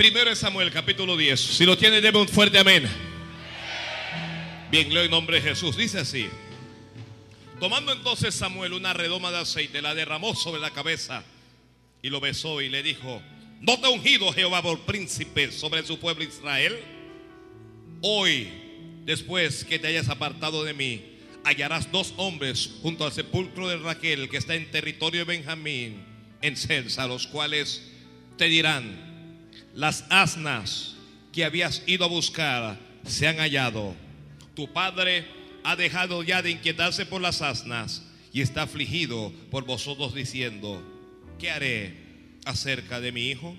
Primero es Samuel, capítulo 10. Si lo tiene, debe un fuerte amén. Bien, leo en nombre de Jesús. Dice así. Tomando entonces Samuel una redoma de aceite, la derramó sobre la cabeza y lo besó y le dijo, ¿no te ha ungido Jehová por príncipe sobre su pueblo Israel? Hoy, después que te hayas apartado de mí, hallarás dos hombres junto al sepulcro de Raquel que está en territorio de Benjamín, en Celsa, los cuales te dirán, las asnas que habías ido a buscar se han hallado. Tu padre ha dejado ya de inquietarse por las asnas y está afligido por vosotros diciendo, ¿qué haré acerca de mi hijo?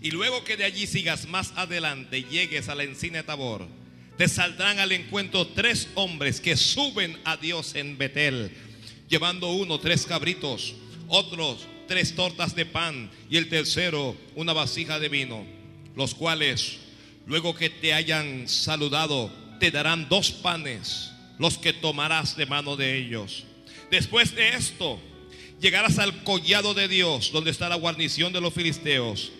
Y luego que de allí sigas más adelante, llegues a la encina de Tabor, te saldrán al encuentro tres hombres que suben a Dios en Betel, llevando uno tres cabritos, otros tres tortas de pan y el tercero una vasija de vino, los cuales, luego que te hayan saludado, te darán dos panes, los que tomarás de mano de ellos. Después de esto, llegarás al collado de Dios, donde está la guarnición de los filisteos.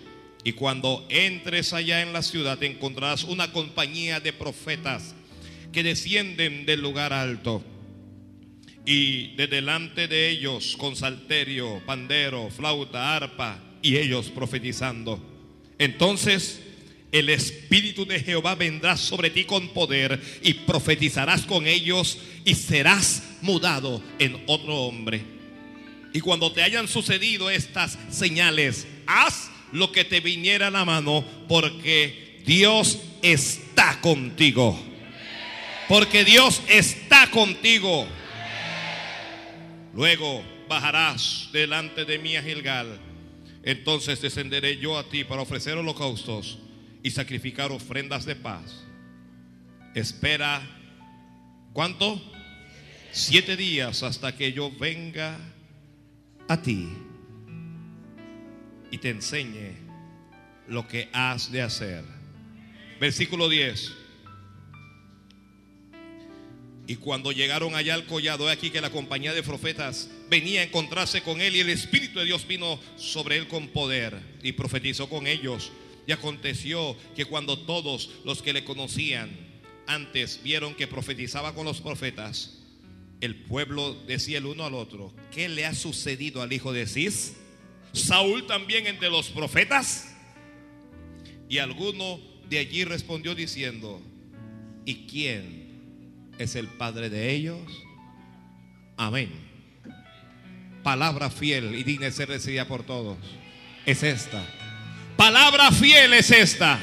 Y cuando entres allá en la ciudad, te encontrarás una compañía de profetas que descienden del lugar alto. Y de delante de ellos, con salterio, pandero, flauta, arpa, y ellos profetizando. Entonces el Espíritu de Jehová vendrá sobre ti con poder y profetizarás con ellos y serás mudado en otro hombre. Y cuando te hayan sucedido estas señales, haz lo que te viniera a la mano, porque Dios está contigo. Porque Dios está contigo. Luego bajarás delante de mí a Gilgal. Entonces descenderé yo a ti para ofrecer holocaustos y sacrificar ofrendas de paz. Espera, ¿cuánto? Siete días hasta que yo venga a ti y te enseñe lo que has de hacer. Versículo 10. Y cuando llegaron allá al collado, aquí que la compañía de profetas venía a encontrarse con él y el Espíritu de Dios vino sobre él con poder y profetizó con ellos. Y aconteció que cuando todos los que le conocían antes vieron que profetizaba con los profetas, el pueblo decía el uno al otro, ¿qué le ha sucedido al hijo de Cis? Saúl también entre los profetas. Y alguno de allí respondió diciendo, ¿y quién es el padre de ellos? Amén. Palabra fiel y digna de ser recibida por todos. Es esta. Palabra fiel es esta.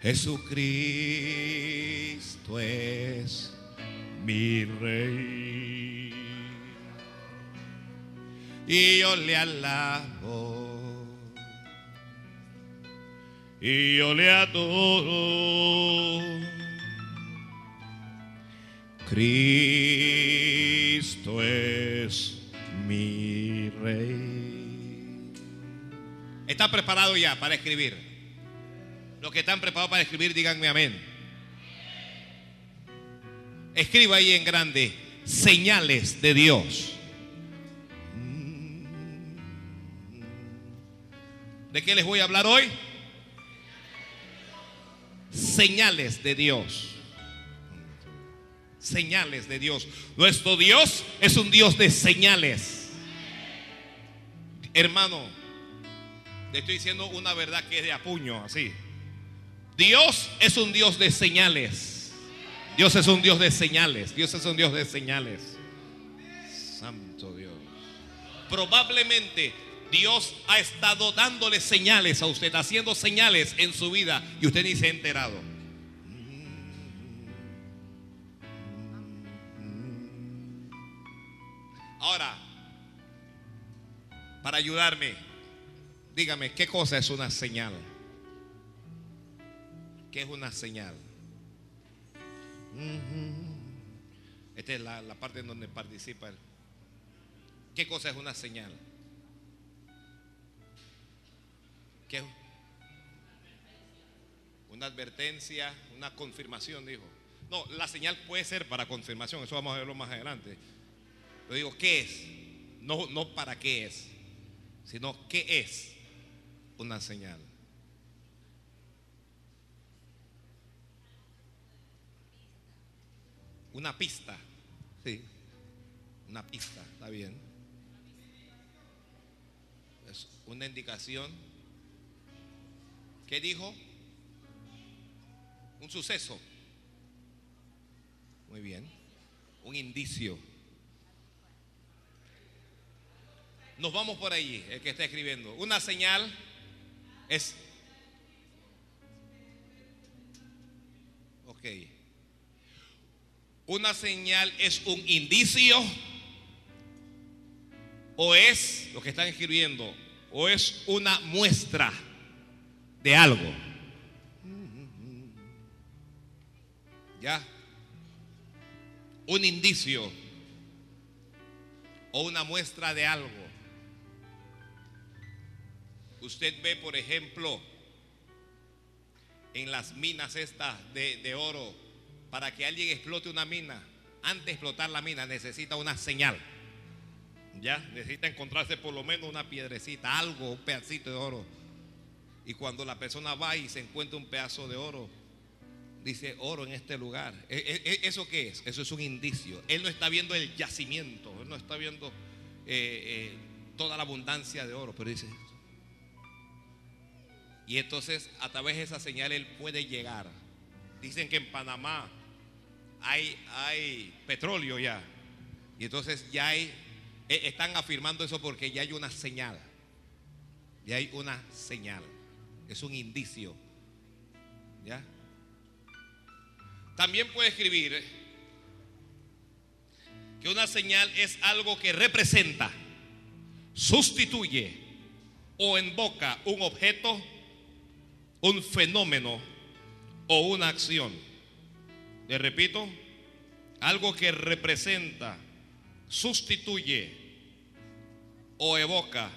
Jesucristo es mi rey. Y yo le alabo. Y yo le adoro. Cristo es mi rey. ¿Está preparado ya para escribir? Los que están preparados para escribir, díganme amén. Escriba ahí en grande, señales de Dios. ¿De qué les voy a hablar hoy? Señales de Dios señales de Dios. Nuestro Dios es un Dios de señales. Hermano, le estoy diciendo una verdad que es de apuño, así. Dios es un Dios de señales. Dios es un Dios de señales. Dios es un Dios de señales. Santo Dios. Probablemente Dios ha estado dándole señales a usted, haciendo señales en su vida y usted ni se ha enterado. Ahora, para ayudarme, dígame, ¿qué cosa es una señal? ¿Qué es una señal? Esta es la, la parte en donde participa. ¿Qué cosa es una señal? ¿Qué? Una advertencia, una confirmación, dijo. No, la señal puede ser para confirmación, eso vamos a verlo más adelante. Pero digo, ¿qué es? No, no para qué es, sino qué es una señal. Una pista, sí, una pista, está bien. Es una indicación. ¿Qué dijo? Un suceso. Muy bien. Un indicio. Nos vamos por allí, el que está escribiendo. Una señal es... Ok. Una señal es un indicio o es, lo que están escribiendo, o es una muestra de algo. ¿Ya? Un indicio o una muestra de algo. Usted ve, por ejemplo, en las minas estas de, de, oro, para que alguien explote una mina, antes de explotar la mina necesita una señal. Ya, necesita encontrarse por lo menos una piedrecita, algo, un pedacito de oro. Y cuando la persona va y se encuentra un pedazo de oro, dice oro en este lugar. ¿E, e, ¿Eso qué es? Eso es un indicio. Él no está viendo el yacimiento, él no está viendo eh, eh, toda la abundancia de oro, pero dice. Y entonces a través de esa señal él puede llegar. Dicen que en Panamá hay, hay petróleo ya. Y entonces ya hay, e, están afirmando eso porque ya hay una señal. Ya hay una señal. Es un indicio. ¿Ya? También puede escribir que una señal es algo que representa, sustituye o invoca un objeto, un fenómeno o una acción. Le repito, algo que representa, sustituye o evoca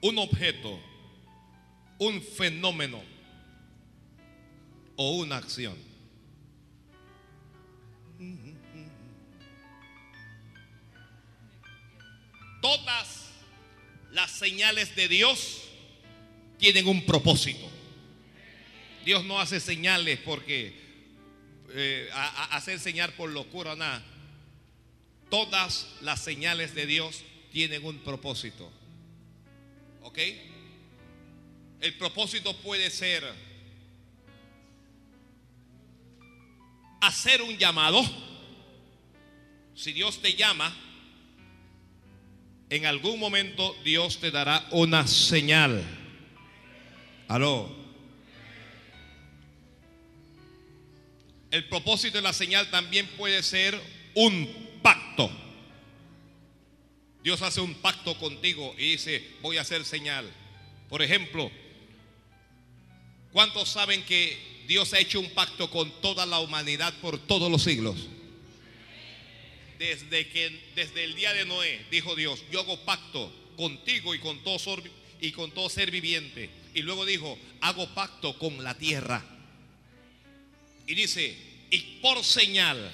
un objeto, un fenómeno o una acción. Todas las señales de Dios tienen un propósito. Dios no hace señales porque eh, hacer señal por locura, nada. Todas las señales de Dios tienen un propósito. ¿Ok? El propósito puede ser hacer un llamado. Si Dios te llama, en algún momento Dios te dará una señal. Aló. El propósito de la señal también puede ser un pacto. Dios hace un pacto contigo y dice, voy a hacer señal. Por ejemplo, ¿cuántos saben que Dios ha hecho un pacto con toda la humanidad por todos los siglos? desde que desde el día de Noé dijo Dios, yo hago pacto contigo y con todo y con todo ser viviente. Y luego dijo, hago pacto con la tierra. Y dice, y por señal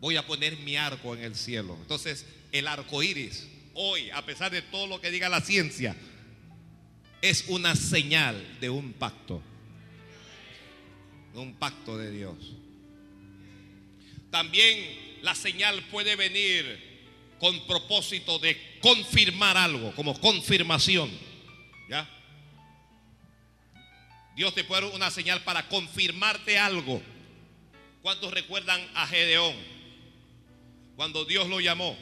voy a poner mi arco en el cielo. Entonces, el arco iris, hoy, a pesar de todo lo que diga la ciencia, es una señal de un pacto. Un pacto de Dios. También la señal puede venir con propósito de confirmar algo, como confirmación. ¿Ya? Dios te puede dar una señal para confirmarte algo. ¿Cuántos recuerdan a Gedeón? Cuando Dios lo llamó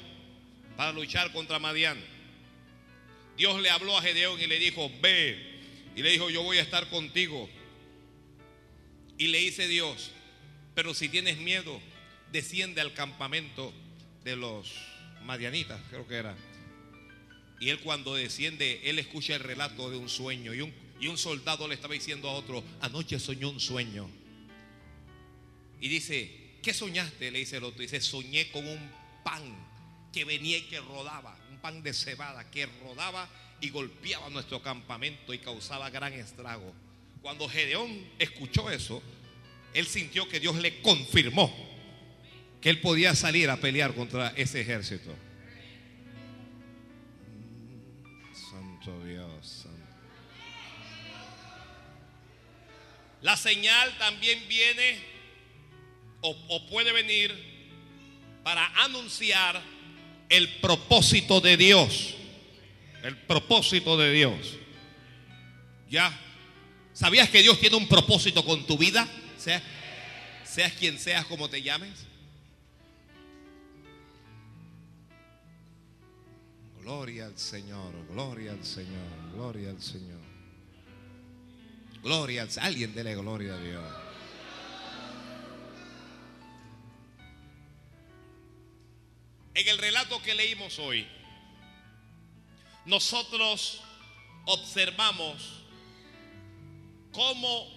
para luchar contra Madián. Dios le habló a Gedeón y le dijo, ve. Y le dijo, yo voy a estar contigo. Y le dice Dios, pero si tienes miedo, desciende al campamento de los Madianitas, creo que era. Y él cuando desciende, él escucha el relato de un sueño. Y un, y un soldado le estaba diciendo a otro, anoche soñó un sueño. Y dice, ¿qué soñaste? Le dice el otro. Dice, soñé con un pan que venía y que rodaba. Pan de cebada que rodaba y golpeaba nuestro campamento y causaba gran estrago. Cuando Gedeón escuchó eso, él sintió que Dios le confirmó que él podía salir a pelear contra ese ejército. Santo Dios. santo. La señal también viene o, o puede venir para anunciar el propósito de Dios. El propósito de Dios. Ya. ¿Sabías que Dios tiene un propósito con tu vida? Sea, seas quien seas, como te llames. Gloria al Señor, gloria al Señor, gloria al Señor. Gloria al Señor. Alguien dele gloria a Dios. En el relato que leímos hoy, nosotros observamos cómo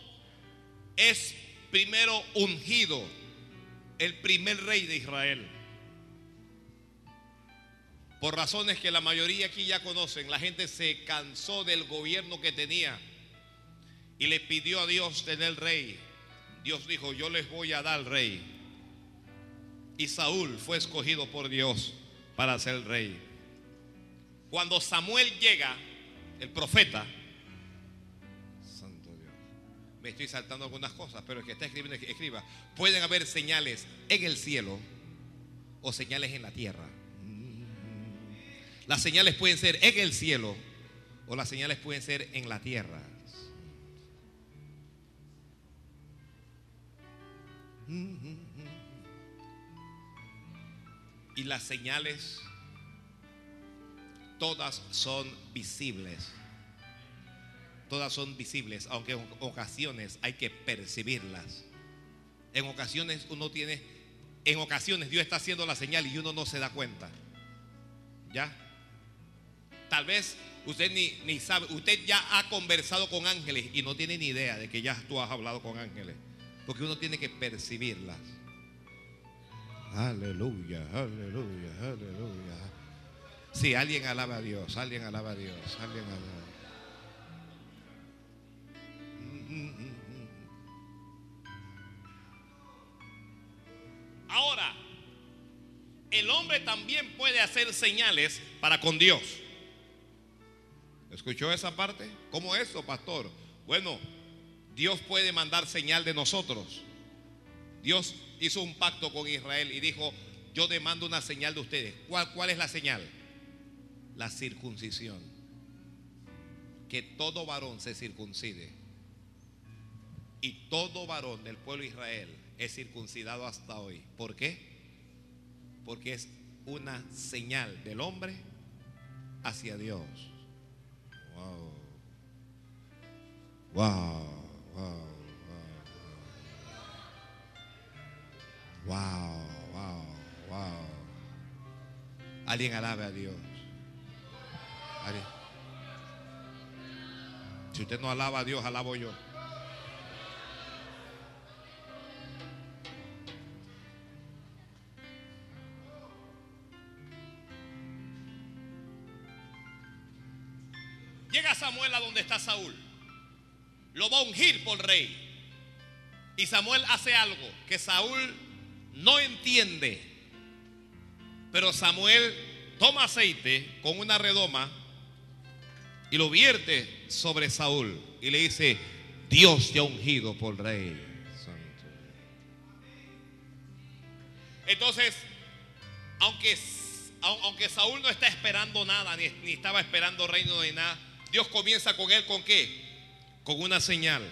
es primero ungido el primer rey de Israel. Por razones que la mayoría aquí ya conocen, la gente se cansó del gobierno que tenía y le pidió a Dios tener rey. Dios dijo, yo les voy a dar rey. Y Saúl fue escogido por Dios para ser rey. Cuando Samuel llega, el profeta, santo Dios, me estoy saltando algunas cosas, pero el que está escribiendo, escriba, pueden haber señales en el cielo o señales en la tierra. Las señales pueden ser en el cielo o las señales pueden ser en la tierra. Y las señales todas son visibles. Todas son visibles, aunque en ocasiones hay que percibirlas. En ocasiones uno tiene, en ocasiones Dios está haciendo la señal y uno no se da cuenta. ¿Ya? Tal vez usted ni, ni sabe, usted ya ha conversado con ángeles y no tiene ni idea de que ya tú has hablado con ángeles. Porque uno tiene que percibirlas. Aleluya, aleluya, aleluya. Sí, alguien alaba a Dios, alguien alaba a Dios, alguien alaba. Ahora, el hombre también puede hacer señales para con Dios. ¿Escuchó esa parte? ¿Cómo eso, pastor? Bueno, Dios puede mandar señal de nosotros. Dios hizo un pacto con Israel y dijo, yo demando una señal de ustedes. ¿Cuál, cuál es la señal? La circuncisión. Que todo varón se circuncide. Y todo varón del pueblo de Israel es circuncidado hasta hoy. ¿Por qué? Porque es una señal del hombre hacia Dios. Wow. Wow. Wow. Wow, wow, wow. Alguien alabe a Dios. ¿Alguien? Si usted no alaba a Dios, alabo yo. Llega Samuel a donde está Saúl. Lo va a ungir por rey. Y Samuel hace algo que Saúl no entiende. Pero Samuel toma aceite con una redoma y lo vierte sobre Saúl y le dice, Dios te ha ungido por rey. Santo. Entonces, aunque, aunque Saúl no está esperando nada, ni, ni estaba esperando reino ni nada, Dios comienza con él con qué? Con una señal.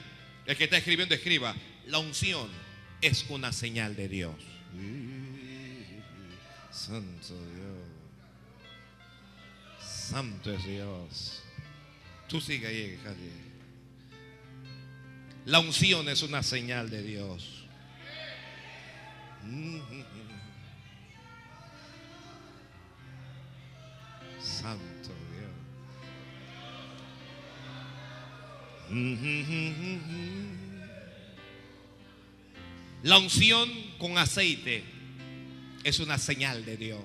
El que está escribiendo escriba, la unción es una señal de Dios. Santo Dios. Santo es Dios. Tú sigue ahí, calle. La unción es una señal de Dios. Santo Dios. La unción con aceite es una señal de Dios.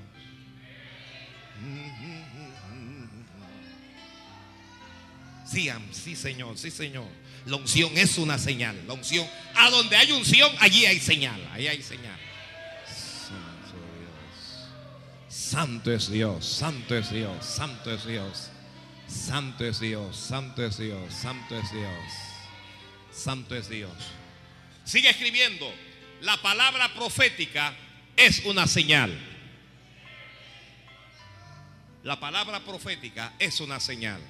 Sí, sí, Señor, sí, Señor. La unción es una señal. La unción, a donde hay unción, allí hay señal. Ahí hay señal. Santo es Dios, santo es Dios, santo es Dios. Santo es Dios, santo es Dios, santo es Dios. Santo es Dios. Sigue escribiendo. La palabra profética es una señal. La palabra profética es una señal.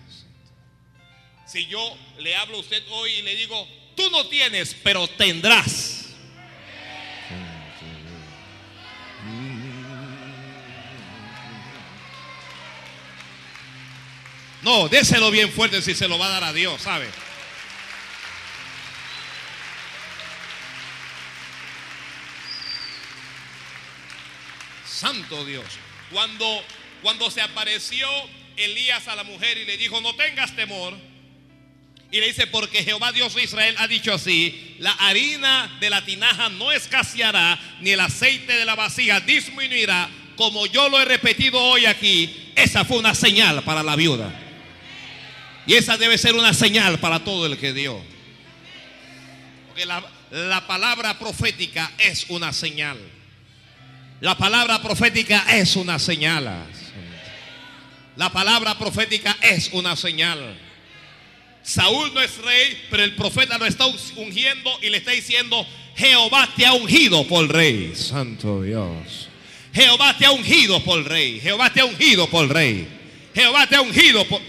Si yo le hablo a usted hoy y le digo, tú no tienes, pero tendrás. No, déselo bien fuerte si se lo va a dar a Dios, ¿sabe? Santo Dios. Cuando, cuando se apareció Elías a la mujer y le dijo, no tengas temor, y le dice, porque Jehová Dios de Israel ha dicho así, la harina de la tinaja no escaseará, ni el aceite de la vasija disminuirá, como yo lo he repetido hoy aquí. Esa fue una señal para la viuda. Y esa debe ser una señal para todo el que dio. Porque la, la palabra profética es una señal. La palabra profética es una señal. La palabra profética es una señal. Saúl no es rey, pero el profeta lo está ungiendo y le está diciendo, Jehová te ha ungido por rey. Santo Dios. Jehová te ha ungido por rey. Jehová te ha ungido por rey. Jehová te ha ungido por...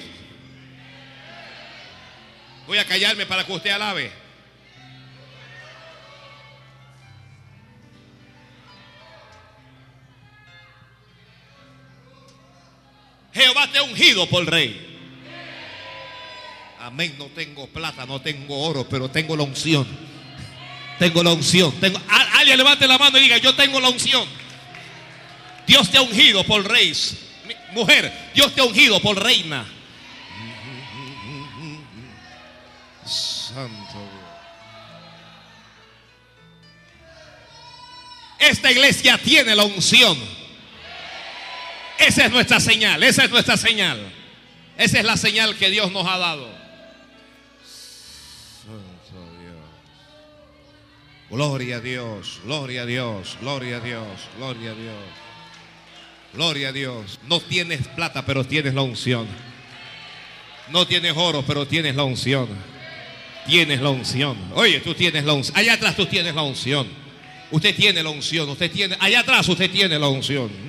Voy a callarme para que usted alabe. Jehová te ha ungido por rey. Amén, no tengo plata, no tengo oro, pero tengo la unción. Tengo la unción. Tengo, alguien levante la mano y diga, yo tengo la unción. Dios te ha ungido por rey. Mujer, Dios te ha ungido por reina. Santo Esta iglesia tiene la unción. Esa es nuestra señal, esa es nuestra señal. Esa es la señal que Dios nos ha dado. Gloria a Dios, gloria a Dios, gloria a Dios, gloria a Dios. Gloria a Dios. No tienes plata, pero tienes la unción. No tienes oro, pero tienes la unción. Tienes la unción. Oye, tú tienes la unción. Allá atrás tú tienes la unción. Usted tiene la unción. Usted tiene. Allá atrás usted tiene la unción.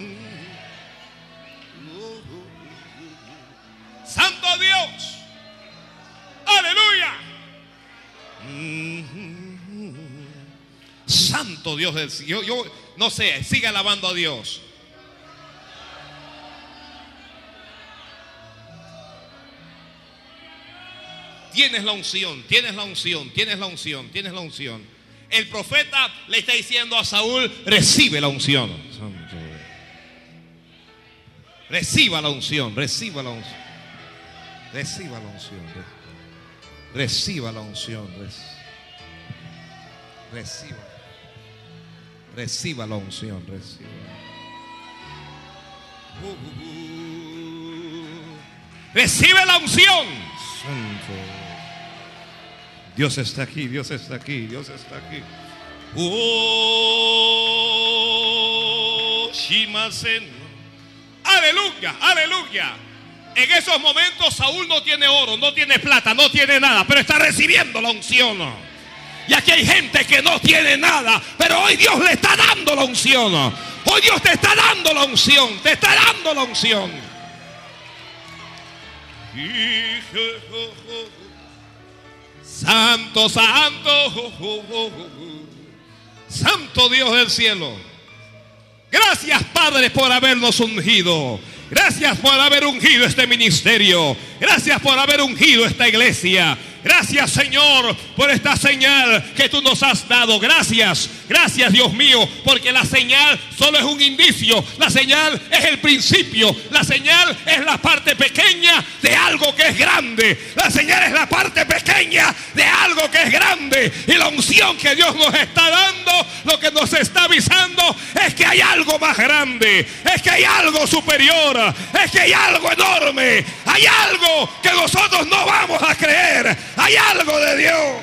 Dios del cielo. Yo, no sé, sigue alabando a Dios. Tienes la unción, tienes la unción, tienes la unción, tienes la unción. El profeta le está diciendo a Saúl, recibe la unción. Reciba la unción, reciba la unción. Reciba la unción. Reciba la unción. Reciba. Reciba la unción, reciba. recibe la unción. Santo. Dios está aquí, Dios está aquí, Dios está aquí. Oh, aleluya, aleluya. En esos momentos Saúl no tiene oro, no tiene plata, no tiene nada, pero está recibiendo la unción. Y aquí hay gente que no tiene nada, pero hoy Dios le está dando la unción. Hoy Dios te está dando la unción, te está dando la unción. Santo, santo, santo Dios del cielo. Gracias Padre por habernos ungido. Gracias por haber ungido este ministerio. Gracias por haber ungido esta iglesia. Gracias Señor por esta señal que tú nos has dado. Gracias, gracias Dios mío, porque la señal solo es un indicio. La señal es el principio. La señal es la parte pequeña de algo que es grande. La señal es la parte pequeña de algo que es grande. Y la unción que Dios nos está dando, lo que nos está avisando es que hay algo más grande. Es que hay algo superior. Es que hay algo enorme. Hay algo que nosotros no vamos a creer. Hay algo de Dios.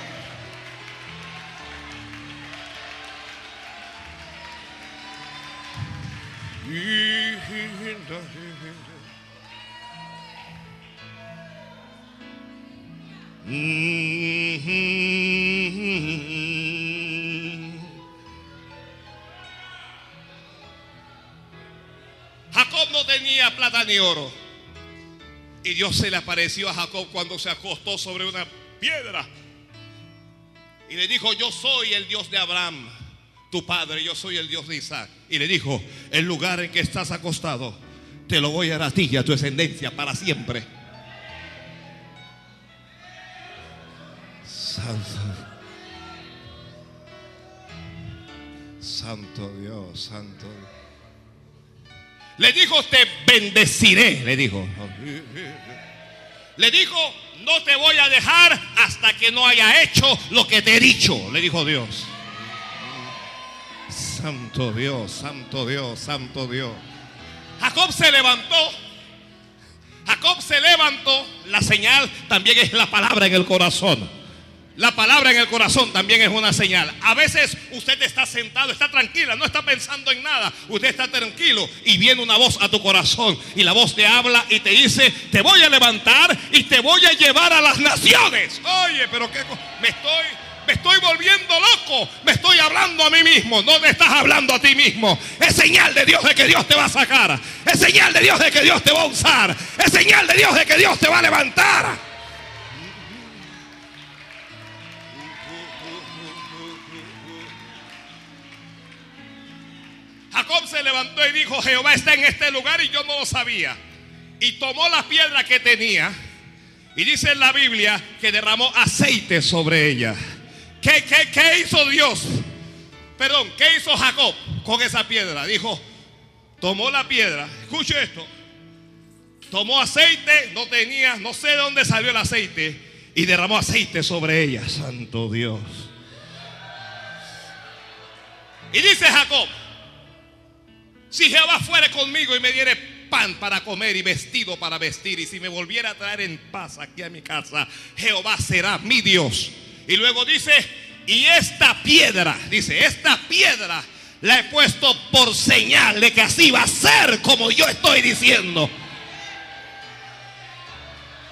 Jacob no tenía plata ni oro. Y Dios se le apareció a Jacob cuando se acostó sobre una piedra. Y le dijo, yo soy el Dios de Abraham, tu padre, yo soy el Dios de Isaac. Y le dijo, el lugar en que estás acostado, te lo voy a dar a ti y a tu descendencia para siempre. Santo. Santo Dios, santo Dios. Le dijo, te bendeciré, le dijo. Le dijo, no te voy a dejar hasta que no haya hecho lo que te he dicho, le dijo Dios. Santo Dios, santo Dios, santo Dios. Jacob se levantó. Jacob se levantó. La señal también es la palabra en el corazón. La palabra en el corazón también es una señal. A veces usted está sentado, está tranquila, no está pensando en nada. Usted está tranquilo y viene una voz a tu corazón y la voz te habla y te dice, te voy a levantar y te voy a llevar a las naciones. Oye, pero qué me estoy me estoy volviendo loco, me estoy hablando a mí mismo, no me estás hablando a ti mismo. Es señal de Dios de que Dios te va a sacar, es señal de Dios de que Dios te va a usar, es señal de Dios de que Dios te va a levantar. Jacob se levantó y dijo, Jehová está en este lugar y yo no lo sabía. Y tomó la piedra que tenía y dice en la Biblia que derramó aceite sobre ella. ¿Qué, qué, hizo Dios? Perdón, ¿qué hizo Jacob con esa piedra? Dijo, tomó la piedra, escuche esto, tomó aceite, no tenía, no sé de dónde salió el aceite, y derramó aceite sobre ella, santo Dios. Y dice Jacob, si Jehová fuere conmigo y me diere pan para comer y vestido para vestir, y si me volviera a traer en paz aquí a mi casa, Jehová será mi Dios. Y luego dice, y esta piedra, dice, esta piedra la he puesto por señal de que así va a ser como yo estoy diciendo.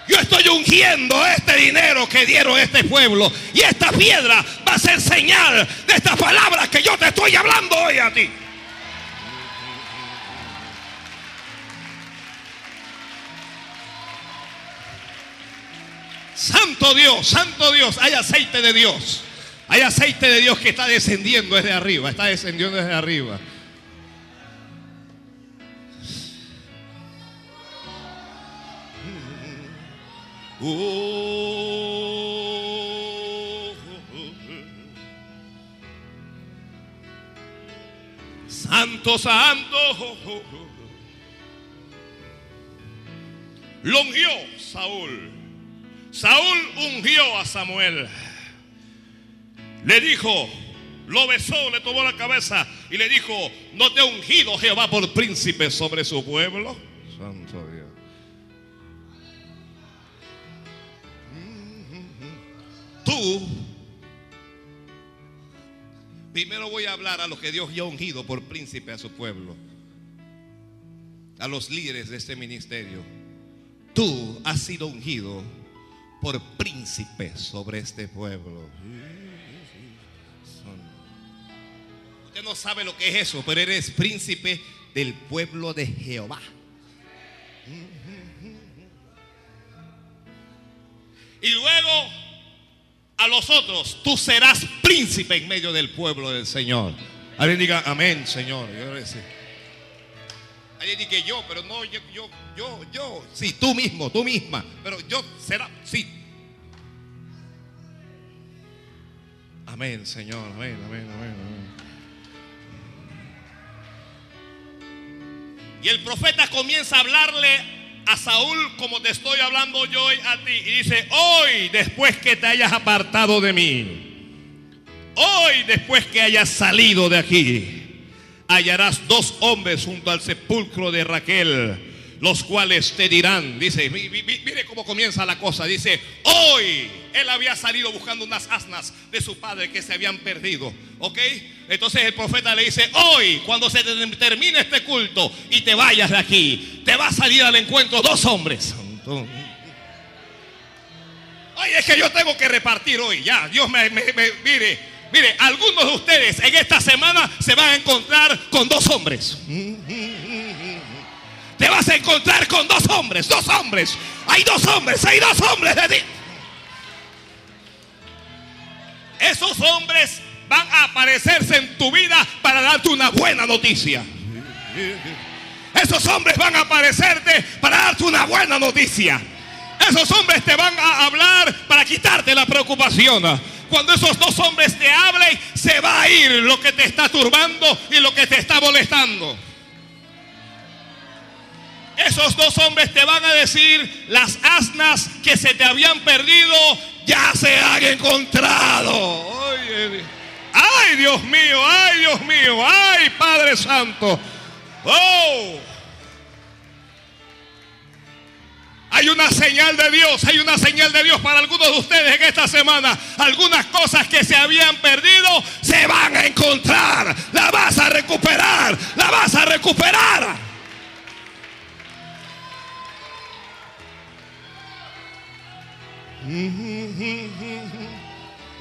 Yo estoy ungiendo este dinero que dieron este pueblo. Y esta piedra va a ser señal de estas palabras que yo te estoy hablando hoy a ti. Santo Dios, Santo Dios, hay aceite de Dios. Hay aceite de Dios que está descendiendo desde arriba, está descendiendo desde arriba. Santo, santo. Lo Saúl. Saúl ungió a Samuel. Le dijo, lo besó, le tomó la cabeza y le dijo, no te ha ungido Jehová por príncipe sobre su pueblo. Santo Dios. Tú, primero voy a hablar a los que Dios ya ha ungido por príncipe a su pueblo, a los líderes de este ministerio. Tú has sido ungido por príncipe sobre este pueblo. Usted no sabe lo que es eso, pero eres príncipe del pueblo de Jehová. Y luego a los otros, tú serás príncipe en medio del pueblo del Señor. Alguien diga, amén, Señor. Yo Alguien diga yo, pero no, yo, yo, yo, yo. Sí, tú mismo, tú misma. Pero yo será, sí. Amén, Señor. Amén, amén, amén, amén. Y el profeta comienza a hablarle a Saúl como te estoy hablando yo hoy a ti. Y dice, hoy después que te hayas apartado de mí, hoy después que hayas salido de aquí, hallarás dos hombres junto al sepulcro de Raquel los cuales te dirán, dice, mire cómo comienza la cosa, dice, hoy él había salido buscando unas asnas de su padre que se habían perdido, ¿ok? Entonces el profeta le dice, hoy cuando se termine este culto y te vayas de aquí, te va a salir al encuentro dos hombres. Ay, es que yo tengo que repartir hoy, ya, Dios me, me mire, mire, algunos de ustedes en esta semana se van a encontrar con dos hombres te vas a encontrar con dos hombres, dos hombres. Hay dos hombres, hay dos hombres de ti. Esos hombres van a aparecerse en tu vida para darte una buena noticia. Esos hombres van a aparecerte para darte una buena noticia. Esos hombres te van a hablar para quitarte la preocupación. Cuando esos dos hombres te hablen, se va a ir lo que te está turbando y lo que te está molestando. Esos dos hombres te van a decir, las asnas que se te habían perdido ya se han encontrado. ay, Dios mío, ay, Dios mío, ay, Padre Santo. Oh. Hay una señal de Dios, hay una señal de Dios para algunos de ustedes en esta semana. Algunas cosas que se habían perdido se van a encontrar. La vas a recuperar, la vas a recuperar.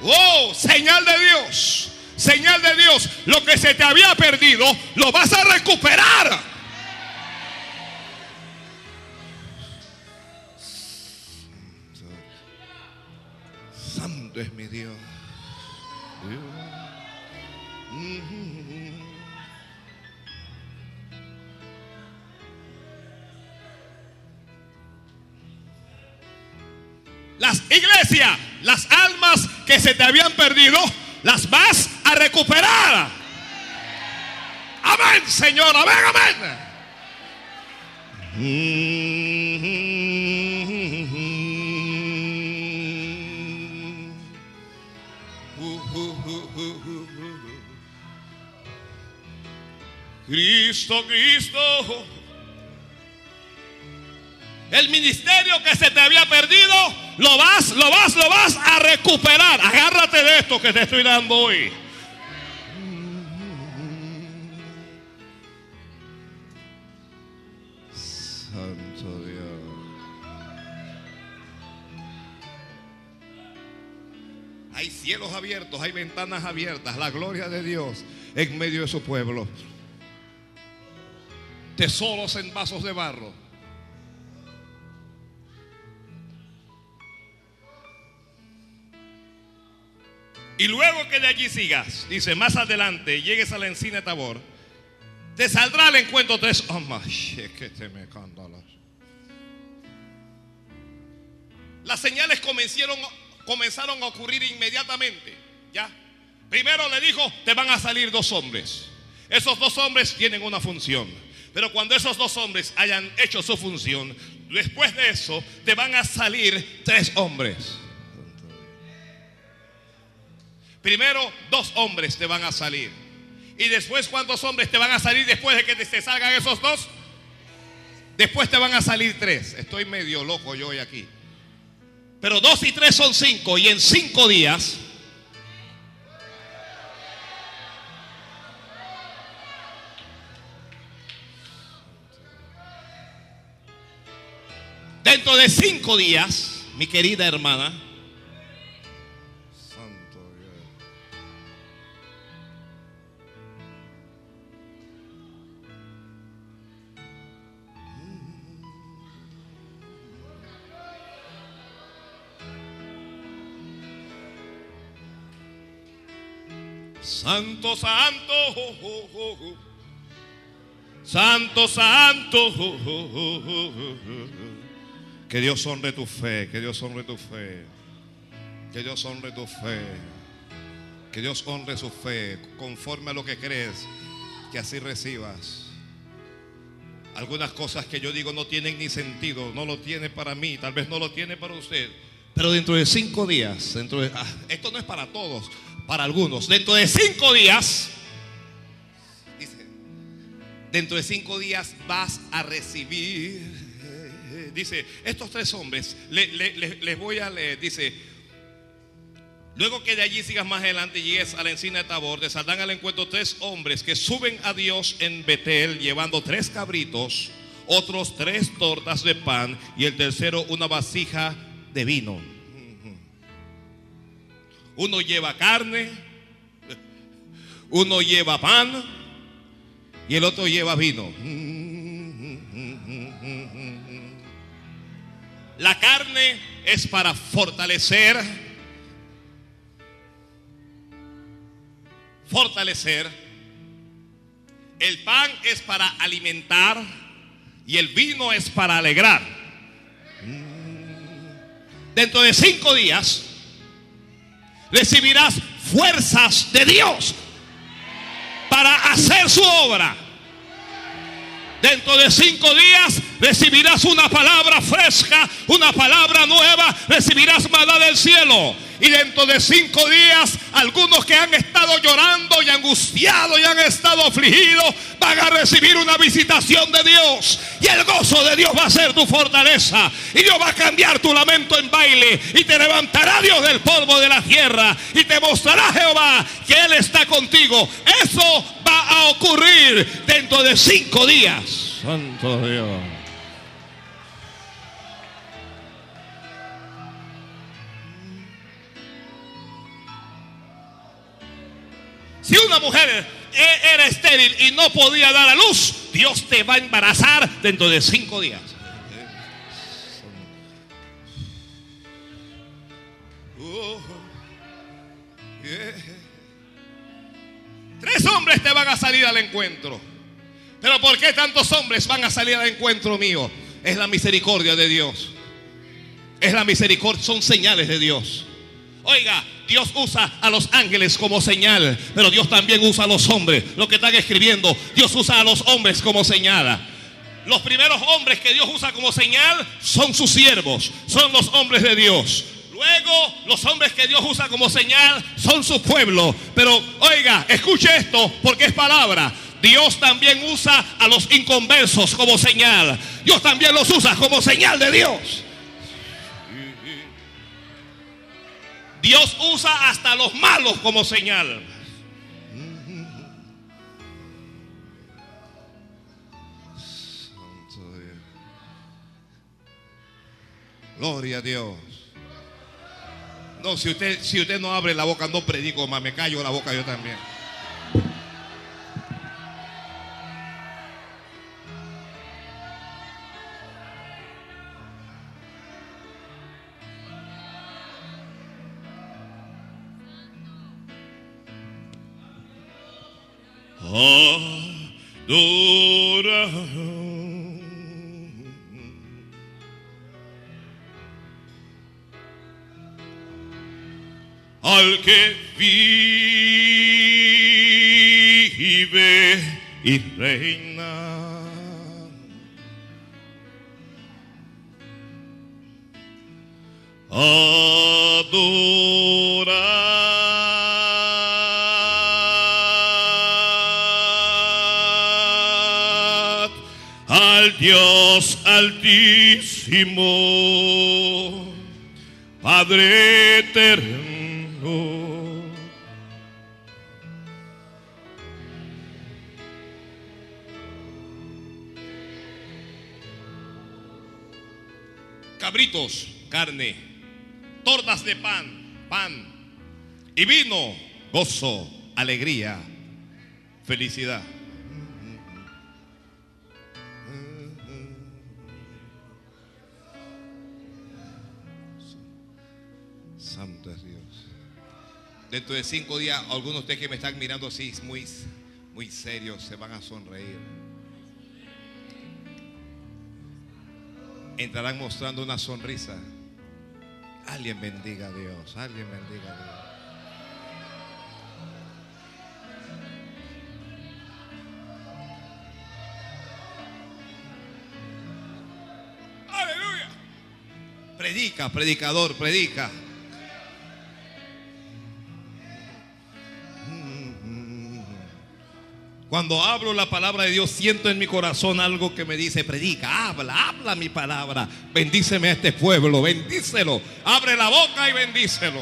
Oh, señal de Dios. Señal de Dios. Lo que se te había perdido, lo vas a recuperar. Santo es mi Dios. Las iglesias, las almas que se te habían perdido, las vas a recuperar. Amén, Señor, amén, amén. Cristo, Cristo. El ministerio que se te había perdido, lo vas, lo vas, lo vas a recuperar. Agárrate de esto que te estoy dando hoy. Santo Dios. Hay cielos abiertos, hay ventanas abiertas, la gloria de Dios en medio de su pueblo. Tesoros en vasos de barro Y luego que de allí sigas, dice, más adelante, llegues a la encina de Tabor, te saldrá al encuentro tres te me Las señales comenzaron, comenzaron a ocurrir inmediatamente. ¿Ya? Primero le dijo, te van a salir dos hombres. Esos dos hombres tienen una función. Pero cuando esos dos hombres hayan hecho su función, después de eso te van a salir tres hombres. Primero, dos hombres te van a salir. Y después, ¿cuántos hombres te van a salir después de que te salgan esos dos? Después te van a salir tres. Estoy medio loco yo hoy aquí. Pero dos y tres son cinco. Y en cinco días Dentro de cinco días, mi querida hermana, Santo, santo, santo, santo. Que Dios honre tu fe, que Dios honre tu fe, que Dios honre tu fe, Que Dios honre su fe conforme a lo que crees, que así recibas. Algunas cosas que yo digo no tienen ni sentido, no lo tiene para mí, tal vez no lo tiene para usted. Pero dentro de cinco días, dentro de, ah, esto no es para todos, para algunos. Dentro de cinco días, dentro de cinco días vas a recibir. Dice, estos tres hombres, les voy a leer, dice, Luego que de allí sigas más adelante y llegues a la encina de Tabor, te saldrán al encuentro tres hombres que suben a Dios en Betel llevando tres cabritos, otros tres tortas de pan y el tercero una vasija de vino. Uno lleva carne, uno lleva pan y el otro lleva vino. La carne es para fortalecer fortalecer. El pan es para alimentar y el vino es para alegrar. Dentro de cinco días recibirás fuerzas de Dios para hacer su obra. Dentro de cinco días recibirás una palabra fresca, una palabra nueva, recibirás mala del cielo. Y dentro de cinco días, algunos que han estado llorando y angustiados y han estado afligidos, van a recibir una visitación de Dios. Y el gozo de Dios va a ser tu fortaleza. Y Dios va a cambiar tu lamento en baile. Y te levantará Dios del polvo de la tierra. Y te mostrará Jehová que Él está contigo. Eso va a ocurrir dentro de cinco días. Santo Dios. Si una mujer e-, era estéril y no podía dar a luz, Dios te va a embarazar dentro de cinco días. Tres hombres te van a salir al encuentro. Pero ¿por qué tantos hombres van a salir al encuentro mío? Es la misericordia de Dios. Es la misericordia, son señales de Dios. Oiga, Dios usa a los ángeles como señal, pero Dios también usa a los hombres. Lo que están escribiendo, Dios usa a los hombres como señal. Los primeros hombres que Dios usa como señal son sus siervos, son los hombres de Dios. Luego, los hombres que Dios usa como señal son su pueblo. Pero oiga, escuche esto porque es palabra. Dios también usa a los inconversos como señal. Dios también los usa como señal de Dios. Dios usa hasta los malos como señal. Gloria a Dios. No, si usted, si usted no abre la boca, no predico más, me callo la boca yo también. Al que vive y reina. Dios altísimo, Padre eterno. Cabritos, carne, tortas de pan, pan y vino, gozo, alegría, felicidad. Dentro de cinco días, algunos de ustedes que me están mirando así, muy, muy serios, se van a sonreír. Entrarán mostrando una sonrisa. Alguien bendiga a Dios, alguien bendiga a Dios. Aleluya. Predica, predicador, predica. Cuando hablo la palabra de Dios, siento en mi corazón algo que me dice, predica, habla, habla mi palabra. Bendíceme a este pueblo, bendícelo. Abre la boca y bendícelo.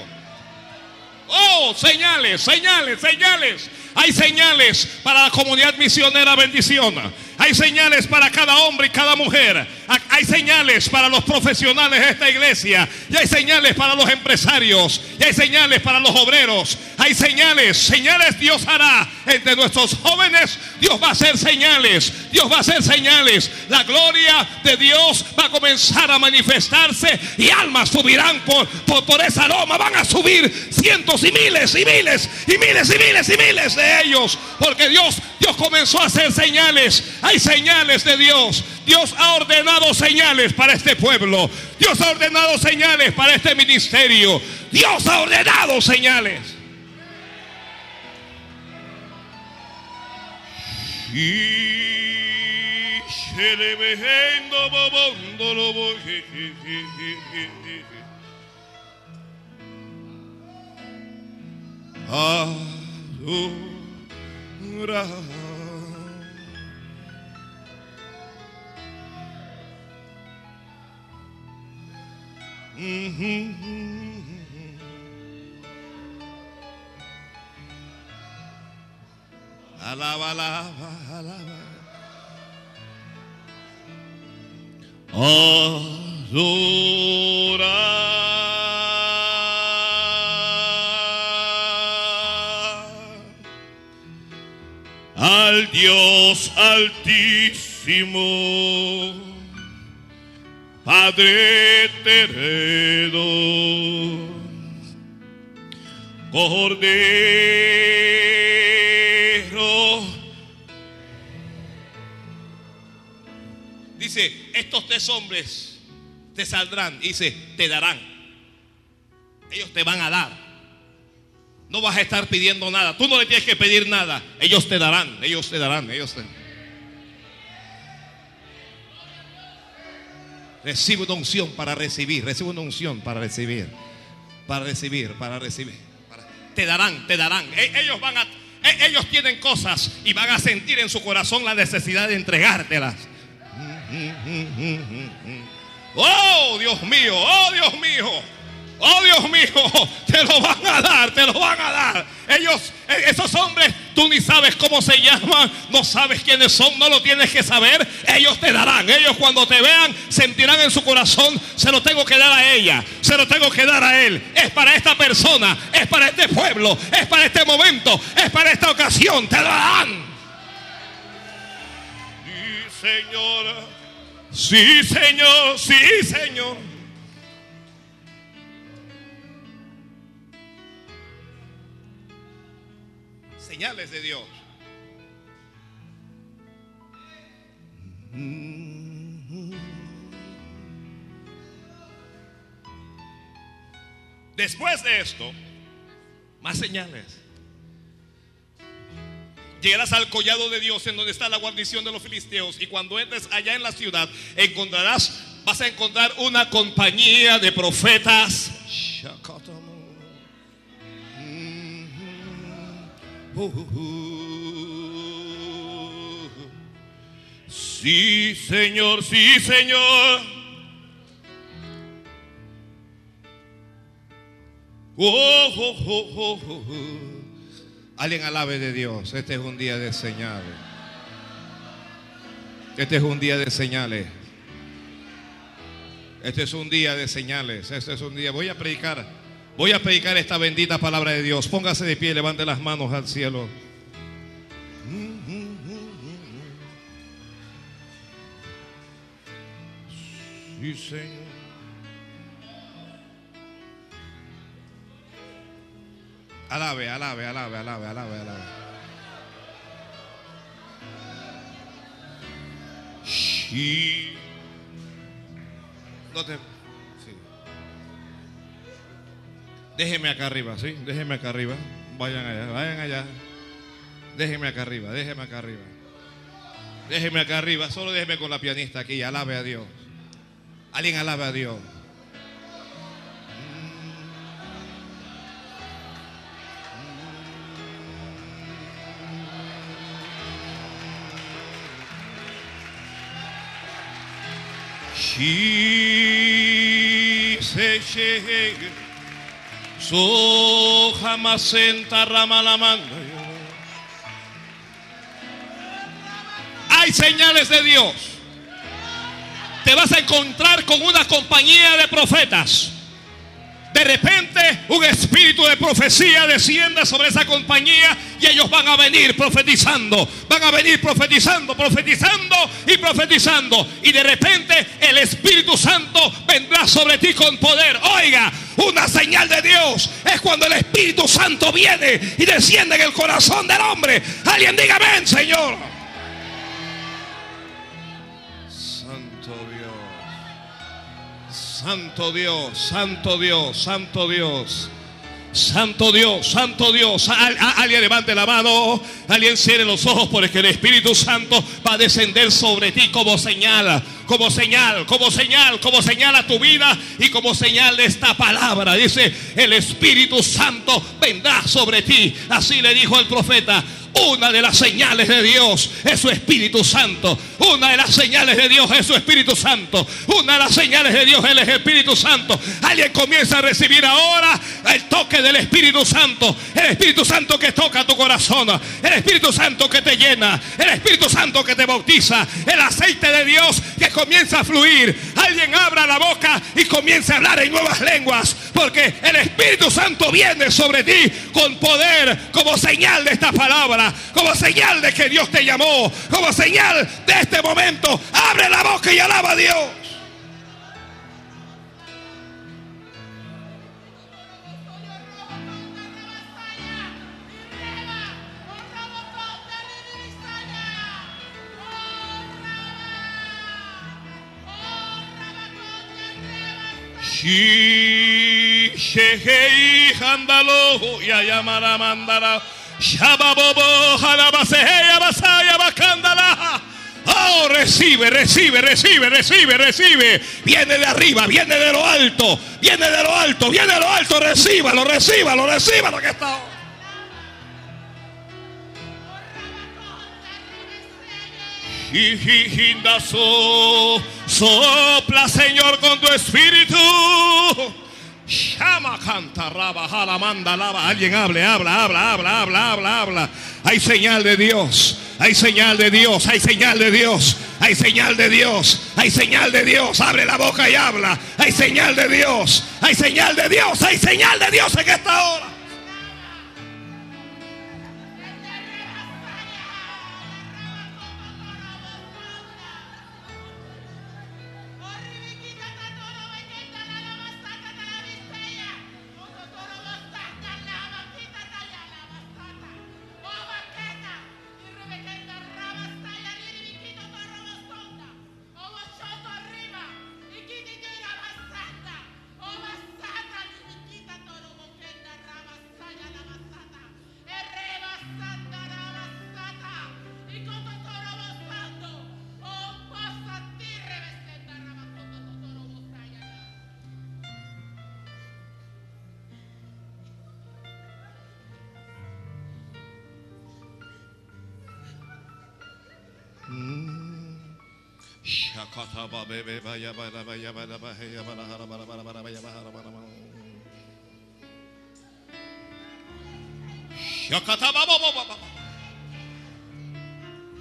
Oh, señales, señales, señales. Hay señales para la comunidad misionera bendición. Hay señales para cada hombre y cada mujer. Hay señales para los profesionales de esta iglesia. Y hay señales para los empresarios. Y hay señales para los obreros. Hay señales. Señales Dios hará entre nuestros jóvenes. Dios va a hacer señales. Dios va a hacer señales. La gloria de Dios va a comenzar a manifestarse. Y almas subirán por, por, por esa loma. Van a subir cientos y miles y miles y miles y miles y miles de ellos. Porque Dios, Dios comenzó a hacer señales. Señales de Dios. Dios ha ordenado señales para este pueblo. Dios ha ordenado señales para este ministerio. Dios ha ordenado señales. Alaba, alaba, alaba. Adorar al Dios altísimo, Padre eterno, Cordero. Dice, estos tres hombres te saldrán, dice, te darán. Ellos te van a dar. No vas a estar pidiendo nada. Tú no le tienes que pedir nada. Ellos te darán, ellos te darán, ellos te Recibe una unción para recibir, recibe una unción para recibir, para recibir, para recibir. Te darán, te darán. E- Ellos van a, e- ellos tienen cosas y van a sentir en su corazón la necesidad de entregártelas. Oh, Dios mío, oh, Dios mío. Oh Dios mío, te lo van a dar, te lo van a dar. Ellos, eh, esos hombres, tú ni sabes cómo se llaman, no sabes quiénes son, no lo tienes que saber. Ellos te darán. Ellos cuando te vean sentirán en su corazón, se lo tengo que dar a ella, se lo tengo que dar a él. Es para esta persona, es para este pueblo, es para este momento, es para esta ocasión. Te darán. Sí, señora. Sí, Señor, sí, Señor. Señales de Dios. Después de esto, más señales. Llegarás al collado de Dios en donde está la guarnición de los filisteos y cuando entres allá en la ciudad encontrarás, vas a encontrar una compañía de profetas. Sí, Señor, sí, Señor. Oh, oh, oh, oh, oh, oh. Alguien alabe de Dios. Este es un día de señales. Este es un día de señales. Este es un día de señales. Este es un día. Voy a predicar. Voy a predicar esta bendita palabra de Dios. Póngase de pie, levante las manos al cielo. Sí, Señor. Alabe, alabe, alabe, alabe, alabe, alabe. Sí. No. Déjeme acá arriba, ¿sí? Déjeme acá arriba. Vayan allá, vayan allá. Déjeme acá arriba, déjeme acá arriba. Déjeme acá arriba, solo déjeme con la pianista aquí. Alabe a Dios. Alguien alabe a Dios. She said, So rama la manda. Hay señales de Dios. Te vas a encontrar con una compañía de profetas. De repente un espíritu de profecía desciende sobre esa compañía y ellos van a venir profetizando, van a venir profetizando, profetizando y profetizando. Y de repente el Espíritu Santo vendrá sobre ti con poder. Oiga, una señal de Dios es cuando el Espíritu Santo viene y desciende en el corazón del hombre. Alguien diga amén, Señor. Santo Dios, Santo Dios, Santo Dios. Santo Dios, Santo Dios. alguien levante la mano. Alguien cierre los ojos porque el Espíritu Santo va a descender sobre ti como señal, como señal, como señal, como señal a tu vida y como señal de esta palabra. Dice, el Espíritu Santo vendrá sobre ti. Así le dijo el profeta. Una de las señales de Dios es su Espíritu Santo. Una de las señales de Dios es su Espíritu Santo. Una de las señales de Dios es el Espíritu Santo. Alguien comienza a recibir ahora el toque del Espíritu Santo. El Espíritu Santo que toca tu corazón. El Espíritu Santo que te llena. El Espíritu Santo que te bautiza. El aceite de Dios que comienza a fluir. Alguien abra la boca y comienza a hablar en nuevas lenguas. Porque el Espíritu Santo viene sobre ti con poder como señal de esta palabra como señal de que Dios te llamó, como señal de este momento. Abre la boca y alaba a Dios. ya llamará mandara Oh, recibe, recibe, recibe, recibe, recibe. Viene de arriba, viene de lo alto, viene de lo alto, viene de lo alto. Recíbalo, recíbalo, recíbalo que está. Sopla, Señor, con tu espíritu. Llama, canta, raba, jala, manda, lava. Alguien hable, habla, habla, habla, habla, habla, habla. Hay señal de Dios. Hay señal de Dios. Hay señal de Dios. Hay señal de Dios. Hay señal de Dios. Abre la boca y habla. Hay señal de Dios. Hay señal de Dios. Hay señal de Dios en esta hora.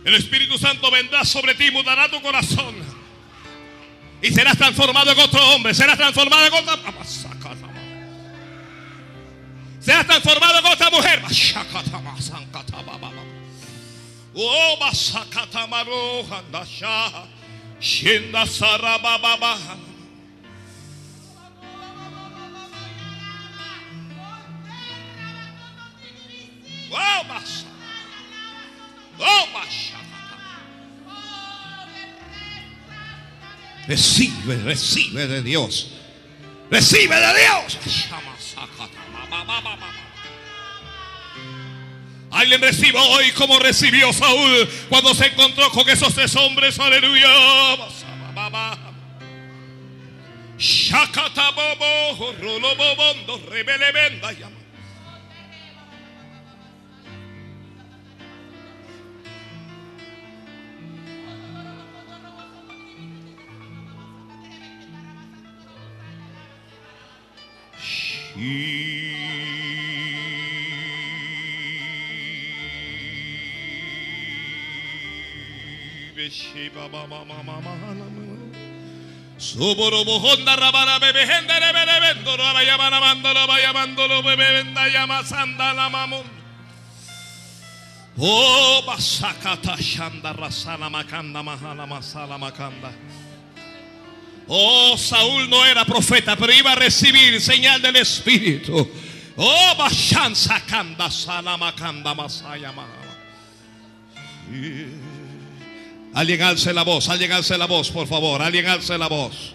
El Espíritu Santo vendrá sobre ti, mudará tu corazón. Y serás transformado en otro hombre. Serás transformado en otra. Serás transformado en otra mujer. Oh, Shenda sarababa. Oh, mas. Oh, mas. Recibe, recibe de Dios. Recibe de Dios. Alguien reciba hoy como recibió Saúl cuando se encontró con esos tres hombres. Aleluya. Oh Basakata Shanda Rasala Makanda Mahala Masala Makanda Oh, Saúl no era profeta, pero iba a recibir señal del Espíritu. Oh, Bashan Sakanda Salamakanda Masaya Mahama. Alguien alce la voz, alguien alce la voz, por favor, alguien alce la voz.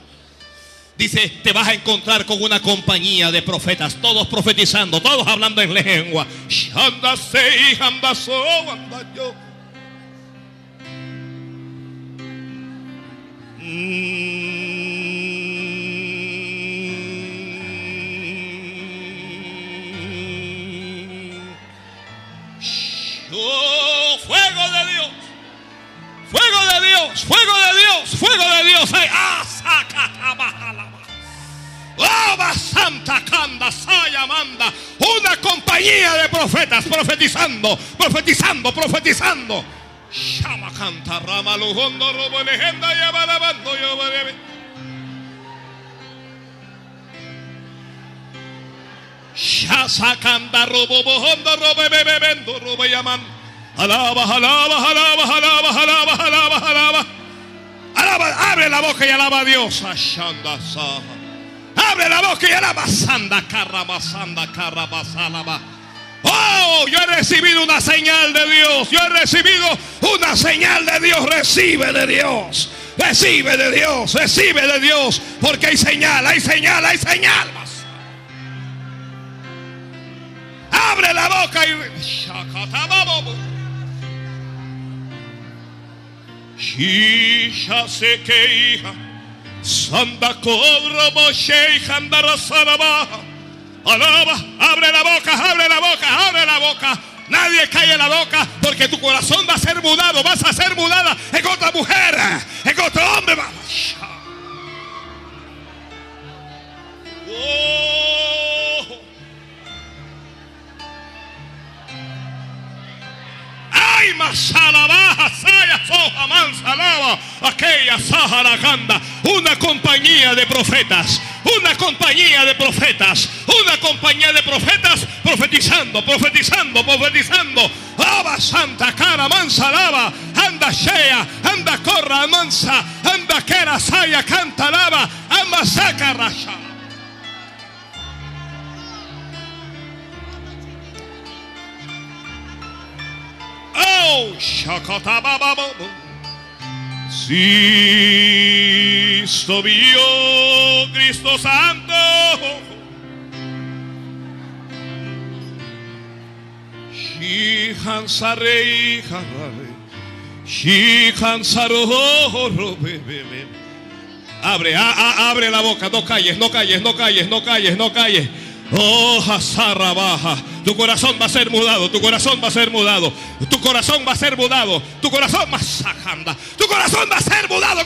Dice, te vas a encontrar con una compañía de profetas, todos profetizando, todos hablando en lengua. Mm. Fuego de Dios, fuego de Dios. Ah. Oh, Santa Canda, Saya Manda. Una compañía de profetas profetizando, profetizando, profetizando. Shama canta, rama, lujondo, robo, legenda, y abalabando, yo. Shasa canta, robo, bojondo, robo, bebé, vendo, robo, llaman. Alaba, alaba, alaba, alaba, alaba, alaba, alaba. Alaba, abre la boca y alaba a Dios. Abre la boca y alaba sanda, carraba, sanda, carraba, salaba. Oh, yo he recibido una señal de Dios. Yo he recibido una señal de Dios. Recibe de Dios. Recibe de Dios. Recibe de Dios. Porque hay señal, hay señal, hay señal. Abre la boca y. Shisha se que hija. Sanda cobro moshe Saraba. Alaba, abre la boca, abre la boca, abre la boca. Nadie cae en la boca porque tu corazón va a ser mudado, vas a ser mudada en otra mujer, en otro hombre. Oh. Ay, masala baja, lava, aquella sahara ganda. Una compañía de profetas, una compañía de profetas, una compañía de profetas profetizando, profetizando, profetizando. Aba santa cara, mansa, lava, anda shea, anda corra, mansa, anda quera, saya, canta, lava, amba saca, rasha. Sí, subió Cristo Santo. Shi hansarei harare. Shi hansaro bebe. Abre, a- a- abre la boca, no calles, no calles, no calles, no calles, no calles. Oh, Hazarra baja. Tu corazón va a ser mudado, tu corazón va a ser mudado, tu corazón va a ser mudado, tu corazón va a sacanda, tu corazón va a ser mudado.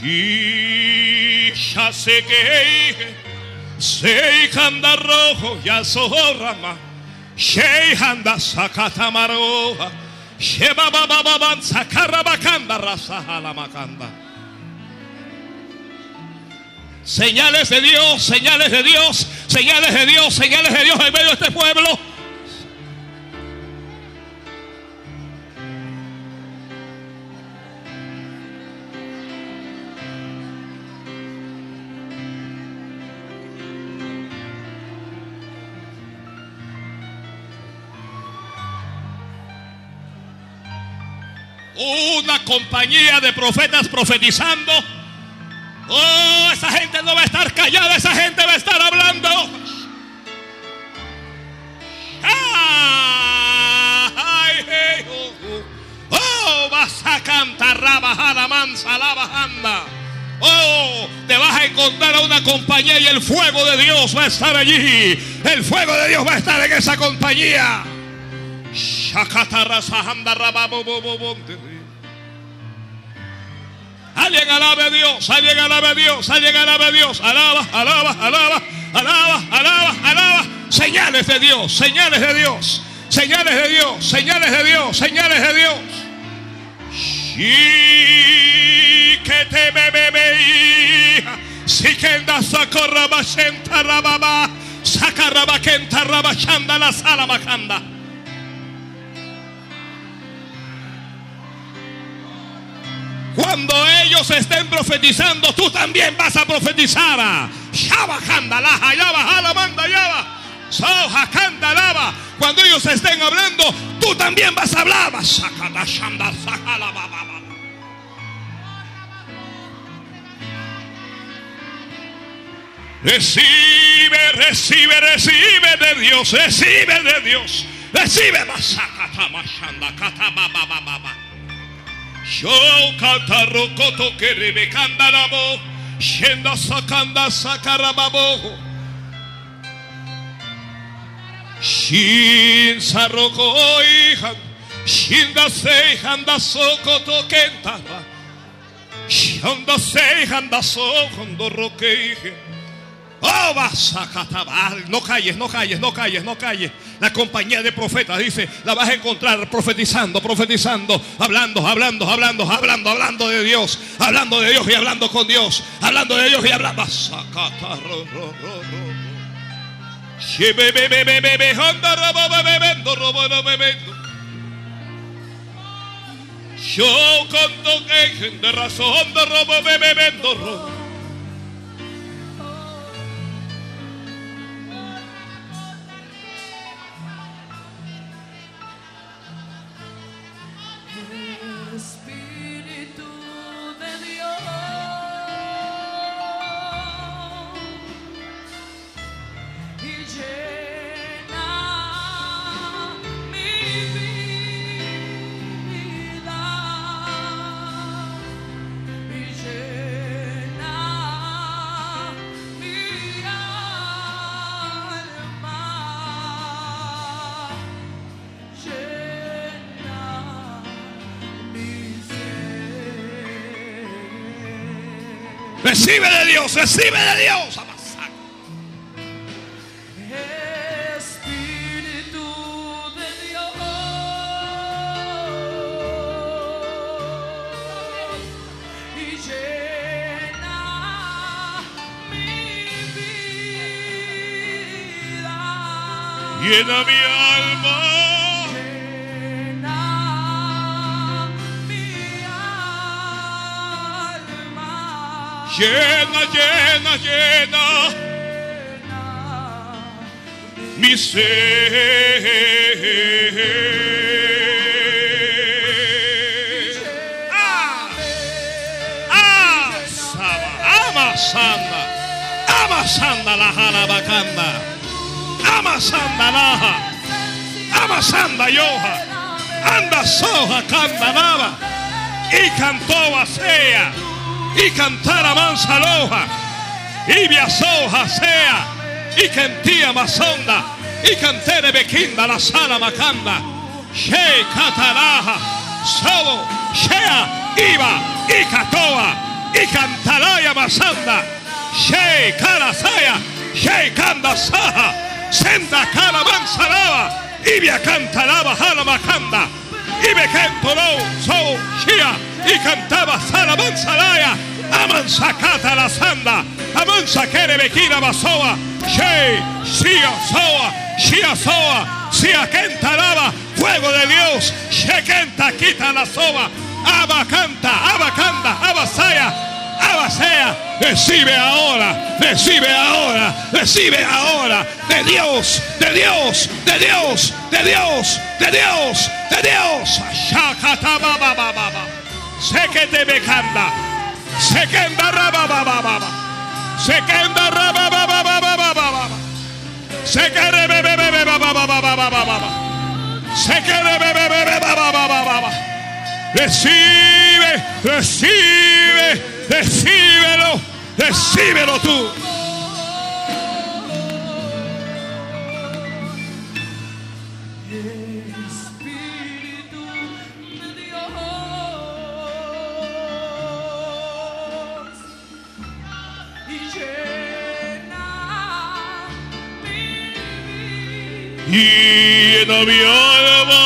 Y ya sé que se anda rojo ya zorrama. Shei handa sakatamaroha. Sheba baba baban sakarabakanda rasahala makanda. Señales de Dios, señales de Dios, señales de Dios, señales de Dios en medio de este pueblo. Una compañía de profetas profetizando. Oh, esa gente no va a estar callada, esa gente va a estar hablando. Oh, oh. Oh, vas a cantar, rabajada, mansa, la bajanda. Oh, te vas a encontrar a una compañía y el fuego de Dios va a estar allí. El fuego de Dios va a estar en esa compañía. Alguien alabe a Dios, alguien alabe a Dios, alguien alabe a Dios. Alaba, alaba, alaba, alaba, alaba, alaba. Señales de Dios, señales de Dios, señales de Dios, señales de Dios, señales de Dios. Y que te bebe si que anda sacorraba senta rababa sacarraba kenta rabachanda la sala macanda. Cuando ellos estén profetizando, tú también vas a profetizar. Cuando ellos estén hablando, tú también vas a hablar. Recibe, recibe, recibe de Dios, recibe de Dios, recibe. Yo catarro coto que rebecanda la voz, shenda sacanda sacarababo. Shin saroko ihan, shinda se handa soko to kentaba. Shonda se handa soko ndo roke Oh, vas a catabar. No calles, no calles, no calles, no calles. La compañía de profetas dice, la vas a encontrar profetizando, profetizando, hablando, hablando, hablando, hablando, hablando de Dios, hablando de Dios y hablando con Dios, hablando de Dios y hablando. Vas a catar, ro, ro, ro, ro. She be be be Recibe de Dios, recibe de Dios. Espíritu de Dios y llena mi vida. Llena mi alma. Llena, llena, llena mi ser. Ah, ah, saba, amasanda, amasanda la jalabacanda, amasanda laja, amasanda yoja, anda soja y cantó y cantara mansa loja, y viasoja sea, y cantía masonda, y cantere bequinda la sala macanda, she catalaja, solo, shea, iba, y catoa, y cantalaya masanda, she carasaya, she canda saja, senda cara mansalaba, y via cantalaba jala macanda, y me cantoló, so, shea, y cantaba sala mansalaya, aman sacata la sanda, aman saquere bequina basoa, she, shia soa, shia soa, shia kentalaba, fuego de Dios, she kenta quita la soba, abacanta, abacanda, abasaya, abasea, recibe ahora, recibe ahora, recibe ahora, de Dios, de Dios, de Dios, de Dios, de Dios, de Dios, shakatababababa, sekete bekanda, Sekenda raba baba baba. Sekenda raba baba baba baba baba. Sekere bebe bebe baba baba baba baba. Sekere bebe bebe baba baba baba. Recibe, recibe, recíbelo, recíbelo tú. Espíritu y no mi alma.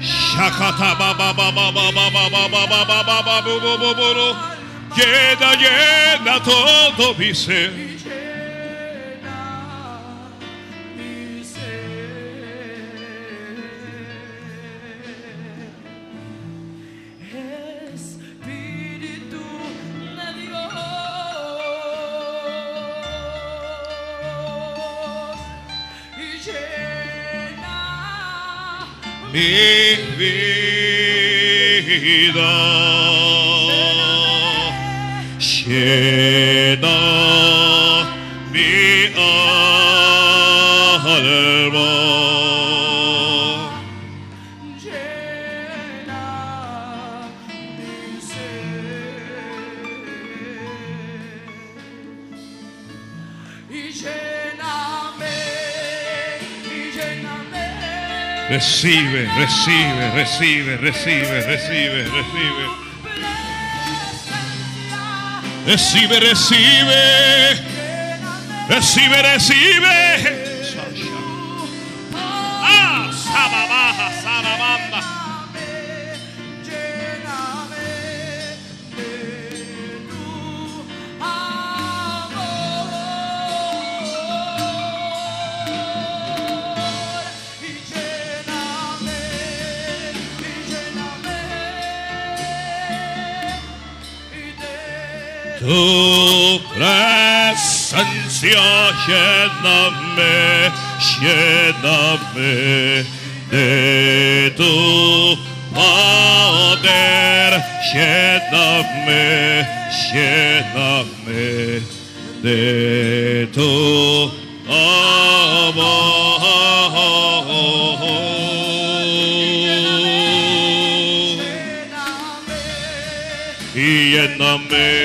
Shakata baba baba baba baba baba baba baba baba llena llena todo mi ser mi vida. Llena Recibe, recibe, recibe, recibe, recibe, recibe. Recibe, recibe. Recibe, recibe. Lléname, lléname de tu poder, lléname, lléname de tu amor. y lléname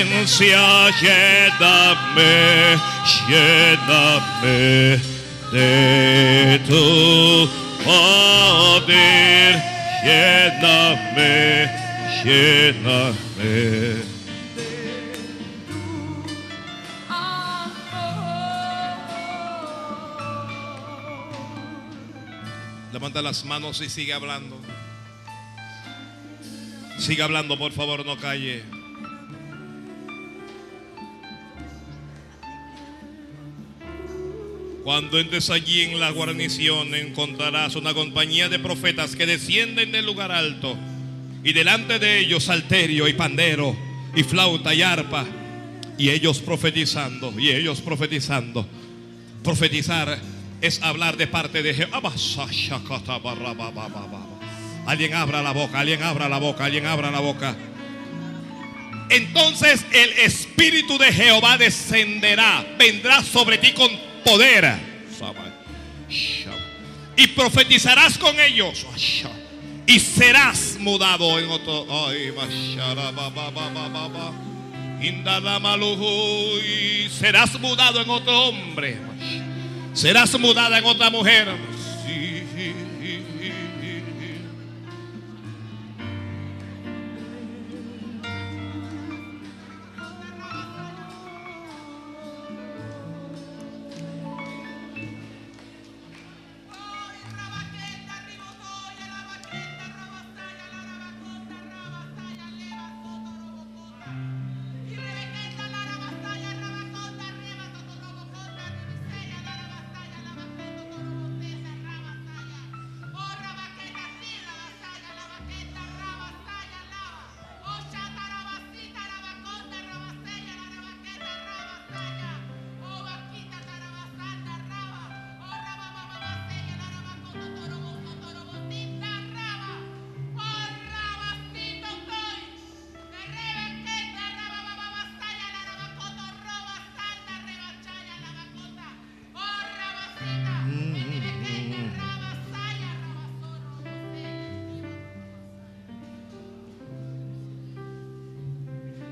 presencia, lléname, lléname de tu poder, lléname, lléname. Levanta las manos y sigue hablando. Sigue hablando, por favor, no calle. Cuando entres allí en la guarnición encontrarás una compañía de profetas que descienden del lugar alto y delante de ellos salterio y pandero y flauta y arpa y ellos profetizando y ellos profetizando. Profetizar es hablar de parte de Jehová. Alguien abra la boca, alguien abra la boca, alguien abra la boca. Entonces el Espíritu de Jehová descenderá, vendrá sobre ti con poder. Y profetizarás con ellos. Y serás mudado en otro. Serás mudado en otro hombre. Serás mudada en otra mujer.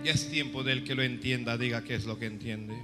Ya es tiempo del que lo entienda, diga qué es lo que entiende.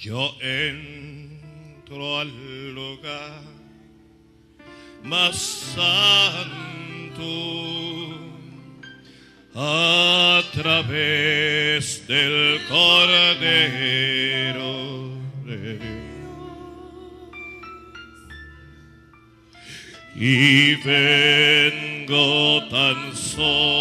Yo entro al lugar más santo a través del Cordero de Dios. Y vengo tan solo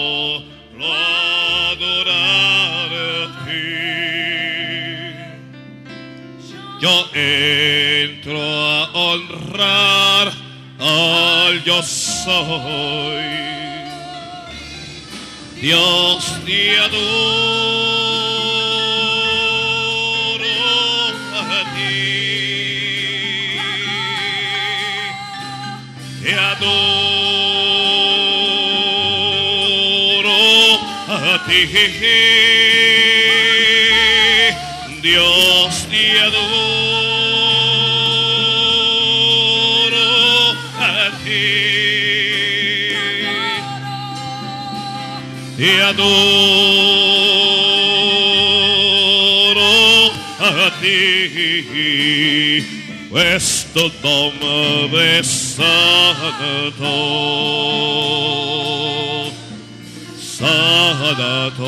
entro a honrar al Dios soy. Dios te adoro a ti. Te adoro a ti. Te adoro a ti, questo nombre santo, santo,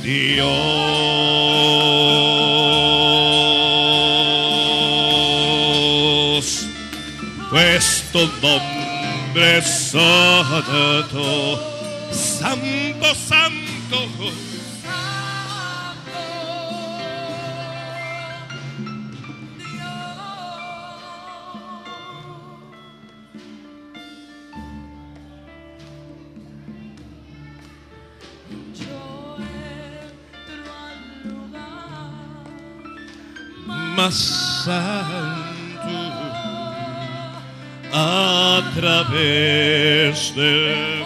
Dios questo nombre santo, santo, santo. Yo a través del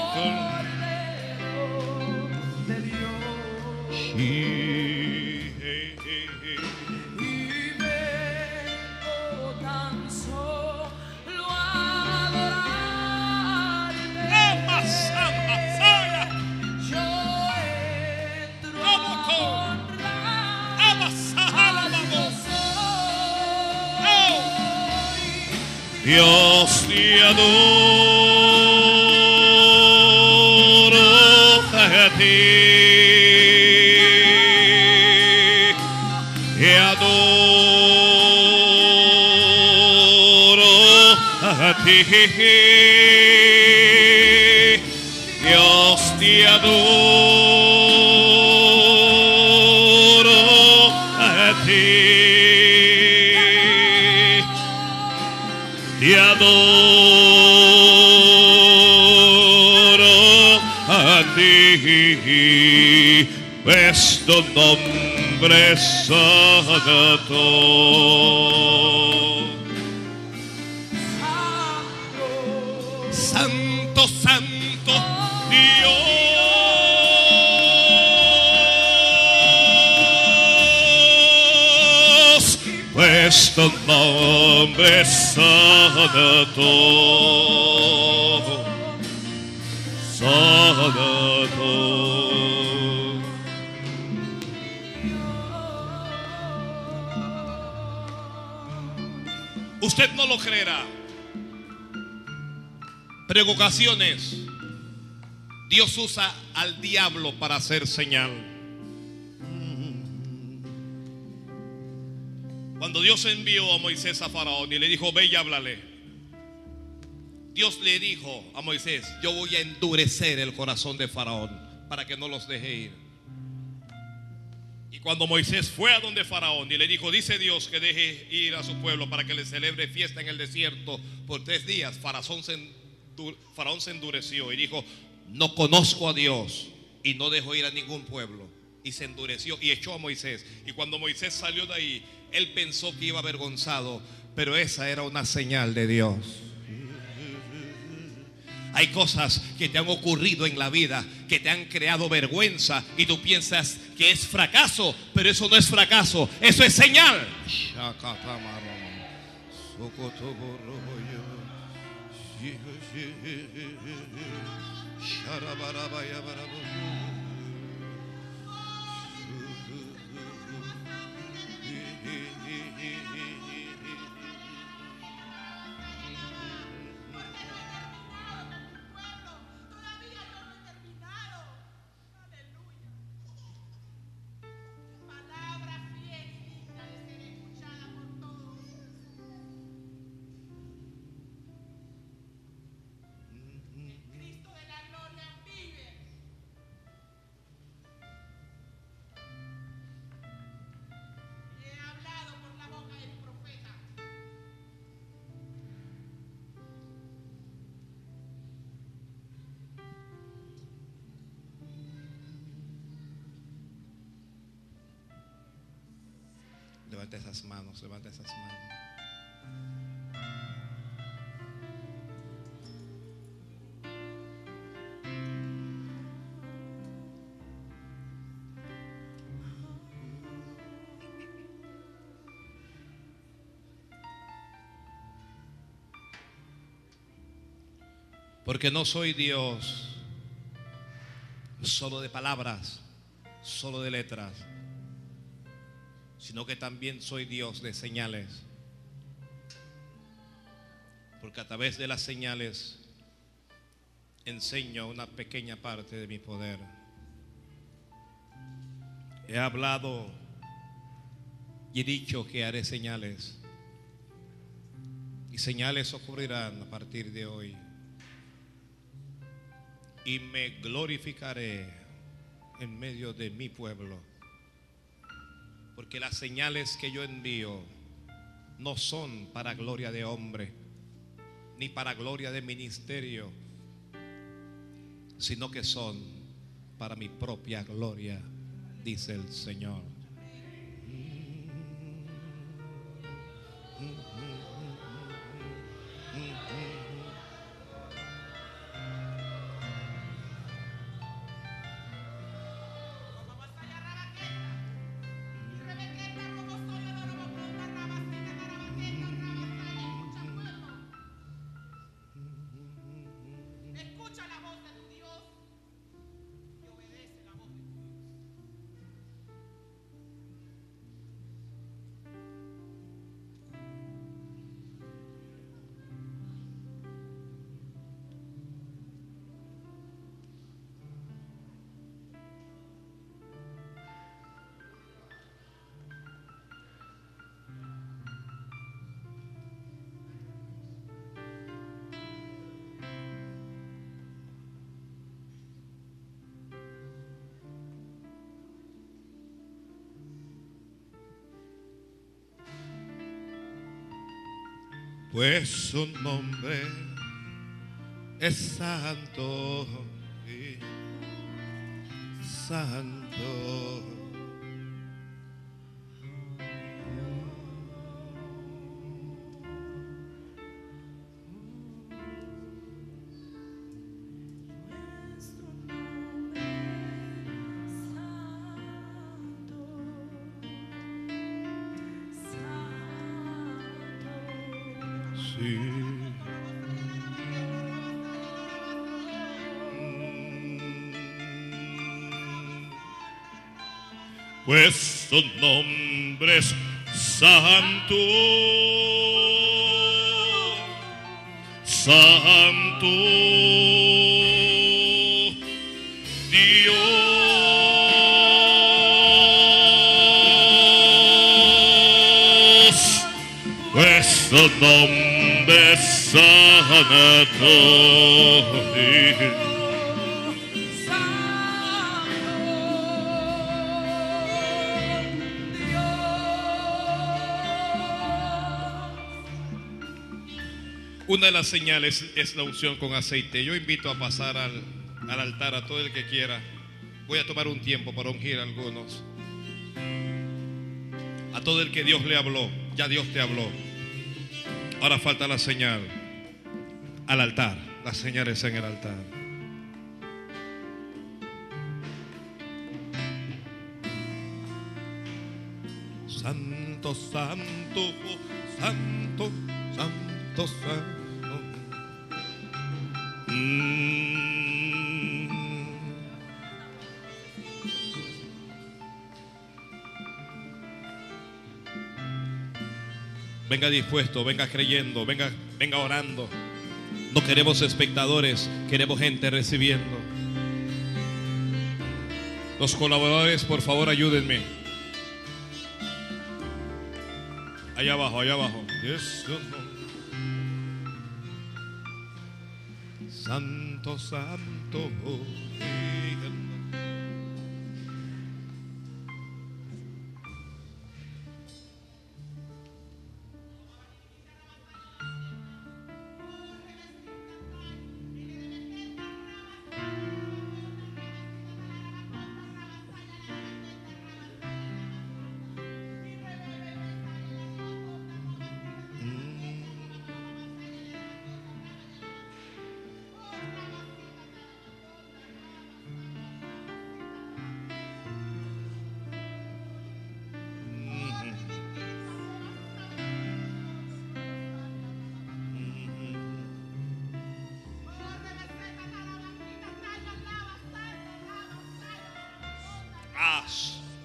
Dios te adoro a ti. Te adoro a ti. Dios te adoro Te adoro a ti, questo nombre santo. Santo, questo nombre. Usted no lo creerá, pero ocasiones Dios usa al diablo para hacer señal. Cuando Dios envió a Moisés a Faraón y le dijo, ve y háblale. Dios le dijo a Moisés, yo voy a endurecer el corazón de Faraón para que no los deje ir. Y cuando Moisés fue a donde Faraón y le dijo, dice Dios que deje ir a su pueblo para que le celebre fiesta en el desierto por tres días, Faraón se, endureció y dijo, no conozco a Dios y no dejo ir a ningún pueblo. Y se endureció y echó a Moisés. Y cuando Moisés salió de ahí, él pensó que iba avergonzado, pero esa era una señal de Dios. Hay cosas que te han ocurrido en la vida que te han creado vergüenza y tú piensas que es fracaso, pero eso no es fracaso, eso es señal. Levanta esas manos, levanta esas manos. Porque no soy Dios solo de palabras, solo de letras, sino que también soy Dios de señales. Porque a través de las señales enseño una pequeña parte de mi poder. He hablado y he dicho que haré señales. Y señales ocurrirán a partir de hoy y me glorificaré en medio de mi pueblo. Porque las señales que yo envío no son para gloria de hombre, ni para gloria de ministerio, sino que son para mi propia gloria, dice el Señor. Pues su nombre es santo, sí, santo. Su nombre es santo, santo Dios. Su nombre es. Una de las señales es la unción con aceite. Yo invito a pasar al, al altar a todo el que quiera. Voy a tomar un tiempo para ungir a algunos. A todo el que Dios le habló, ya Dios te habló. Ahora falta la señal al altar. Las señales en el altar. Santo, santo, santo, Mm. Venga dispuesto, venga creyendo, venga, venga orando. No queremos espectadores, queremos gente recibiendo. Los colaboradores, por favor, ayúdenme. Allá abajo, allá abajo. Yes, Santo, santo.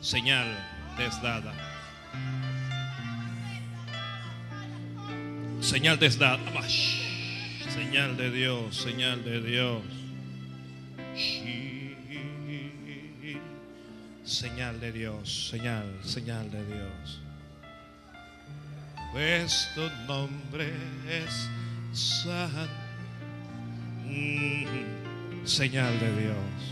Señal desdada. Señal desdada. Señal de Dios. Señal de Dios. Señal de Dios. Señal. Señal de Dios. Pues tu nombre es San. Mm, Señal de Dios.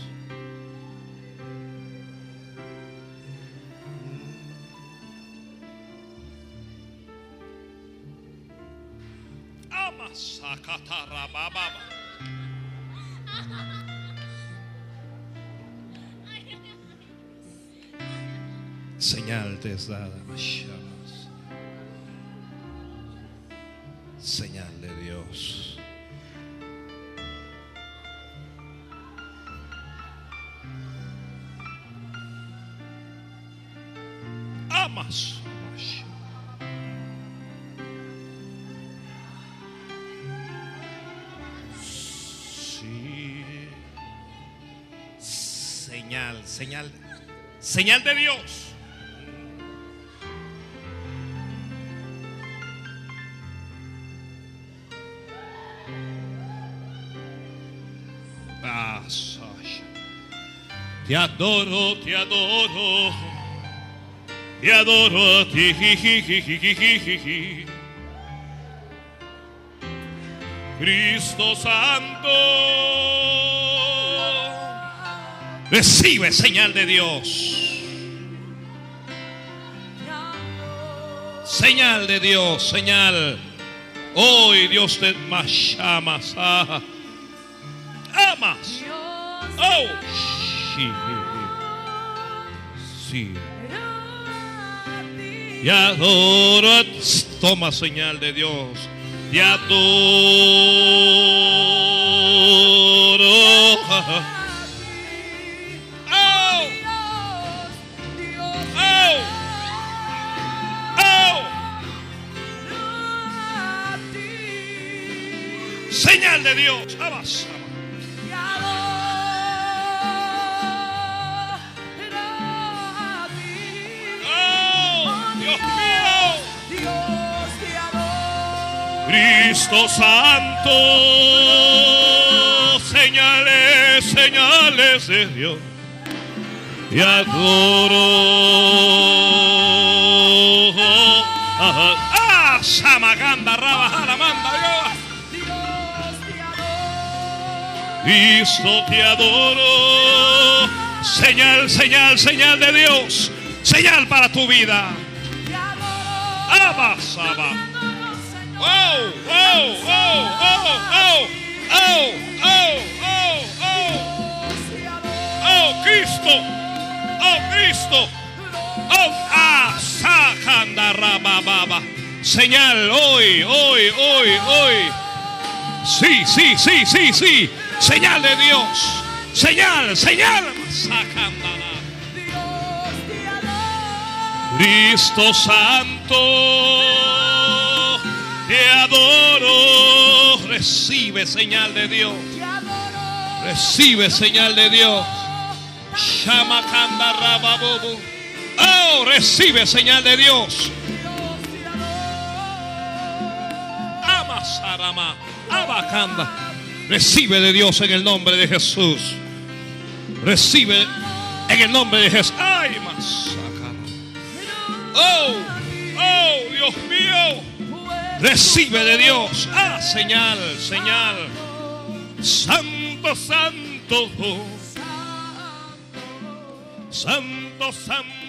Señal de Dios. Amas. Señal, señal, señal de Dios. Te adoro, te adoro. Te adoro a ti. Cristo Santo. Recibe señal de Dios. Señal de Dios, señal. Hoy Dios te más amas. ah. Amas. Oh, sí. Sí. Y adoro. Toma señal de Dios. Te adoro. Oh. Oh. Oh. Señal de Dios. Dios mío. Cristo Santo, señales, señales de Dios. Y adoro. Ah, Samaganda, Rabajara, manda Dios. Cristo te adoro. Señal, señal, señal de Dios. Señal para tu vida. Abba, Saba. Oh, oh, oh, oh, oh, oh, oh, oh, oh. Oh, Cristo. Oh, Cristo. Oh, Sakanda, Rabababa. Señal hoy, hoy, hoy, hoy. Sí, sí, sí, sí, sí. Señal de Dios. Señal, señal. Sacándala. Cristo Santo, te adoro. Recibe señal de Dios. Recibe señal de Dios. Shamakanda Rababobo. Oh, recibe señal de Dios. Amasarama. Abacanda. Recibe de Dios en el nombre de Jesús. Recibe en el nombre de Jesús. Ay, masacana. Oh, oh, Dios mío. Recibe de Dios. Ah, señal, señal. Santo, santo. Santo, santo.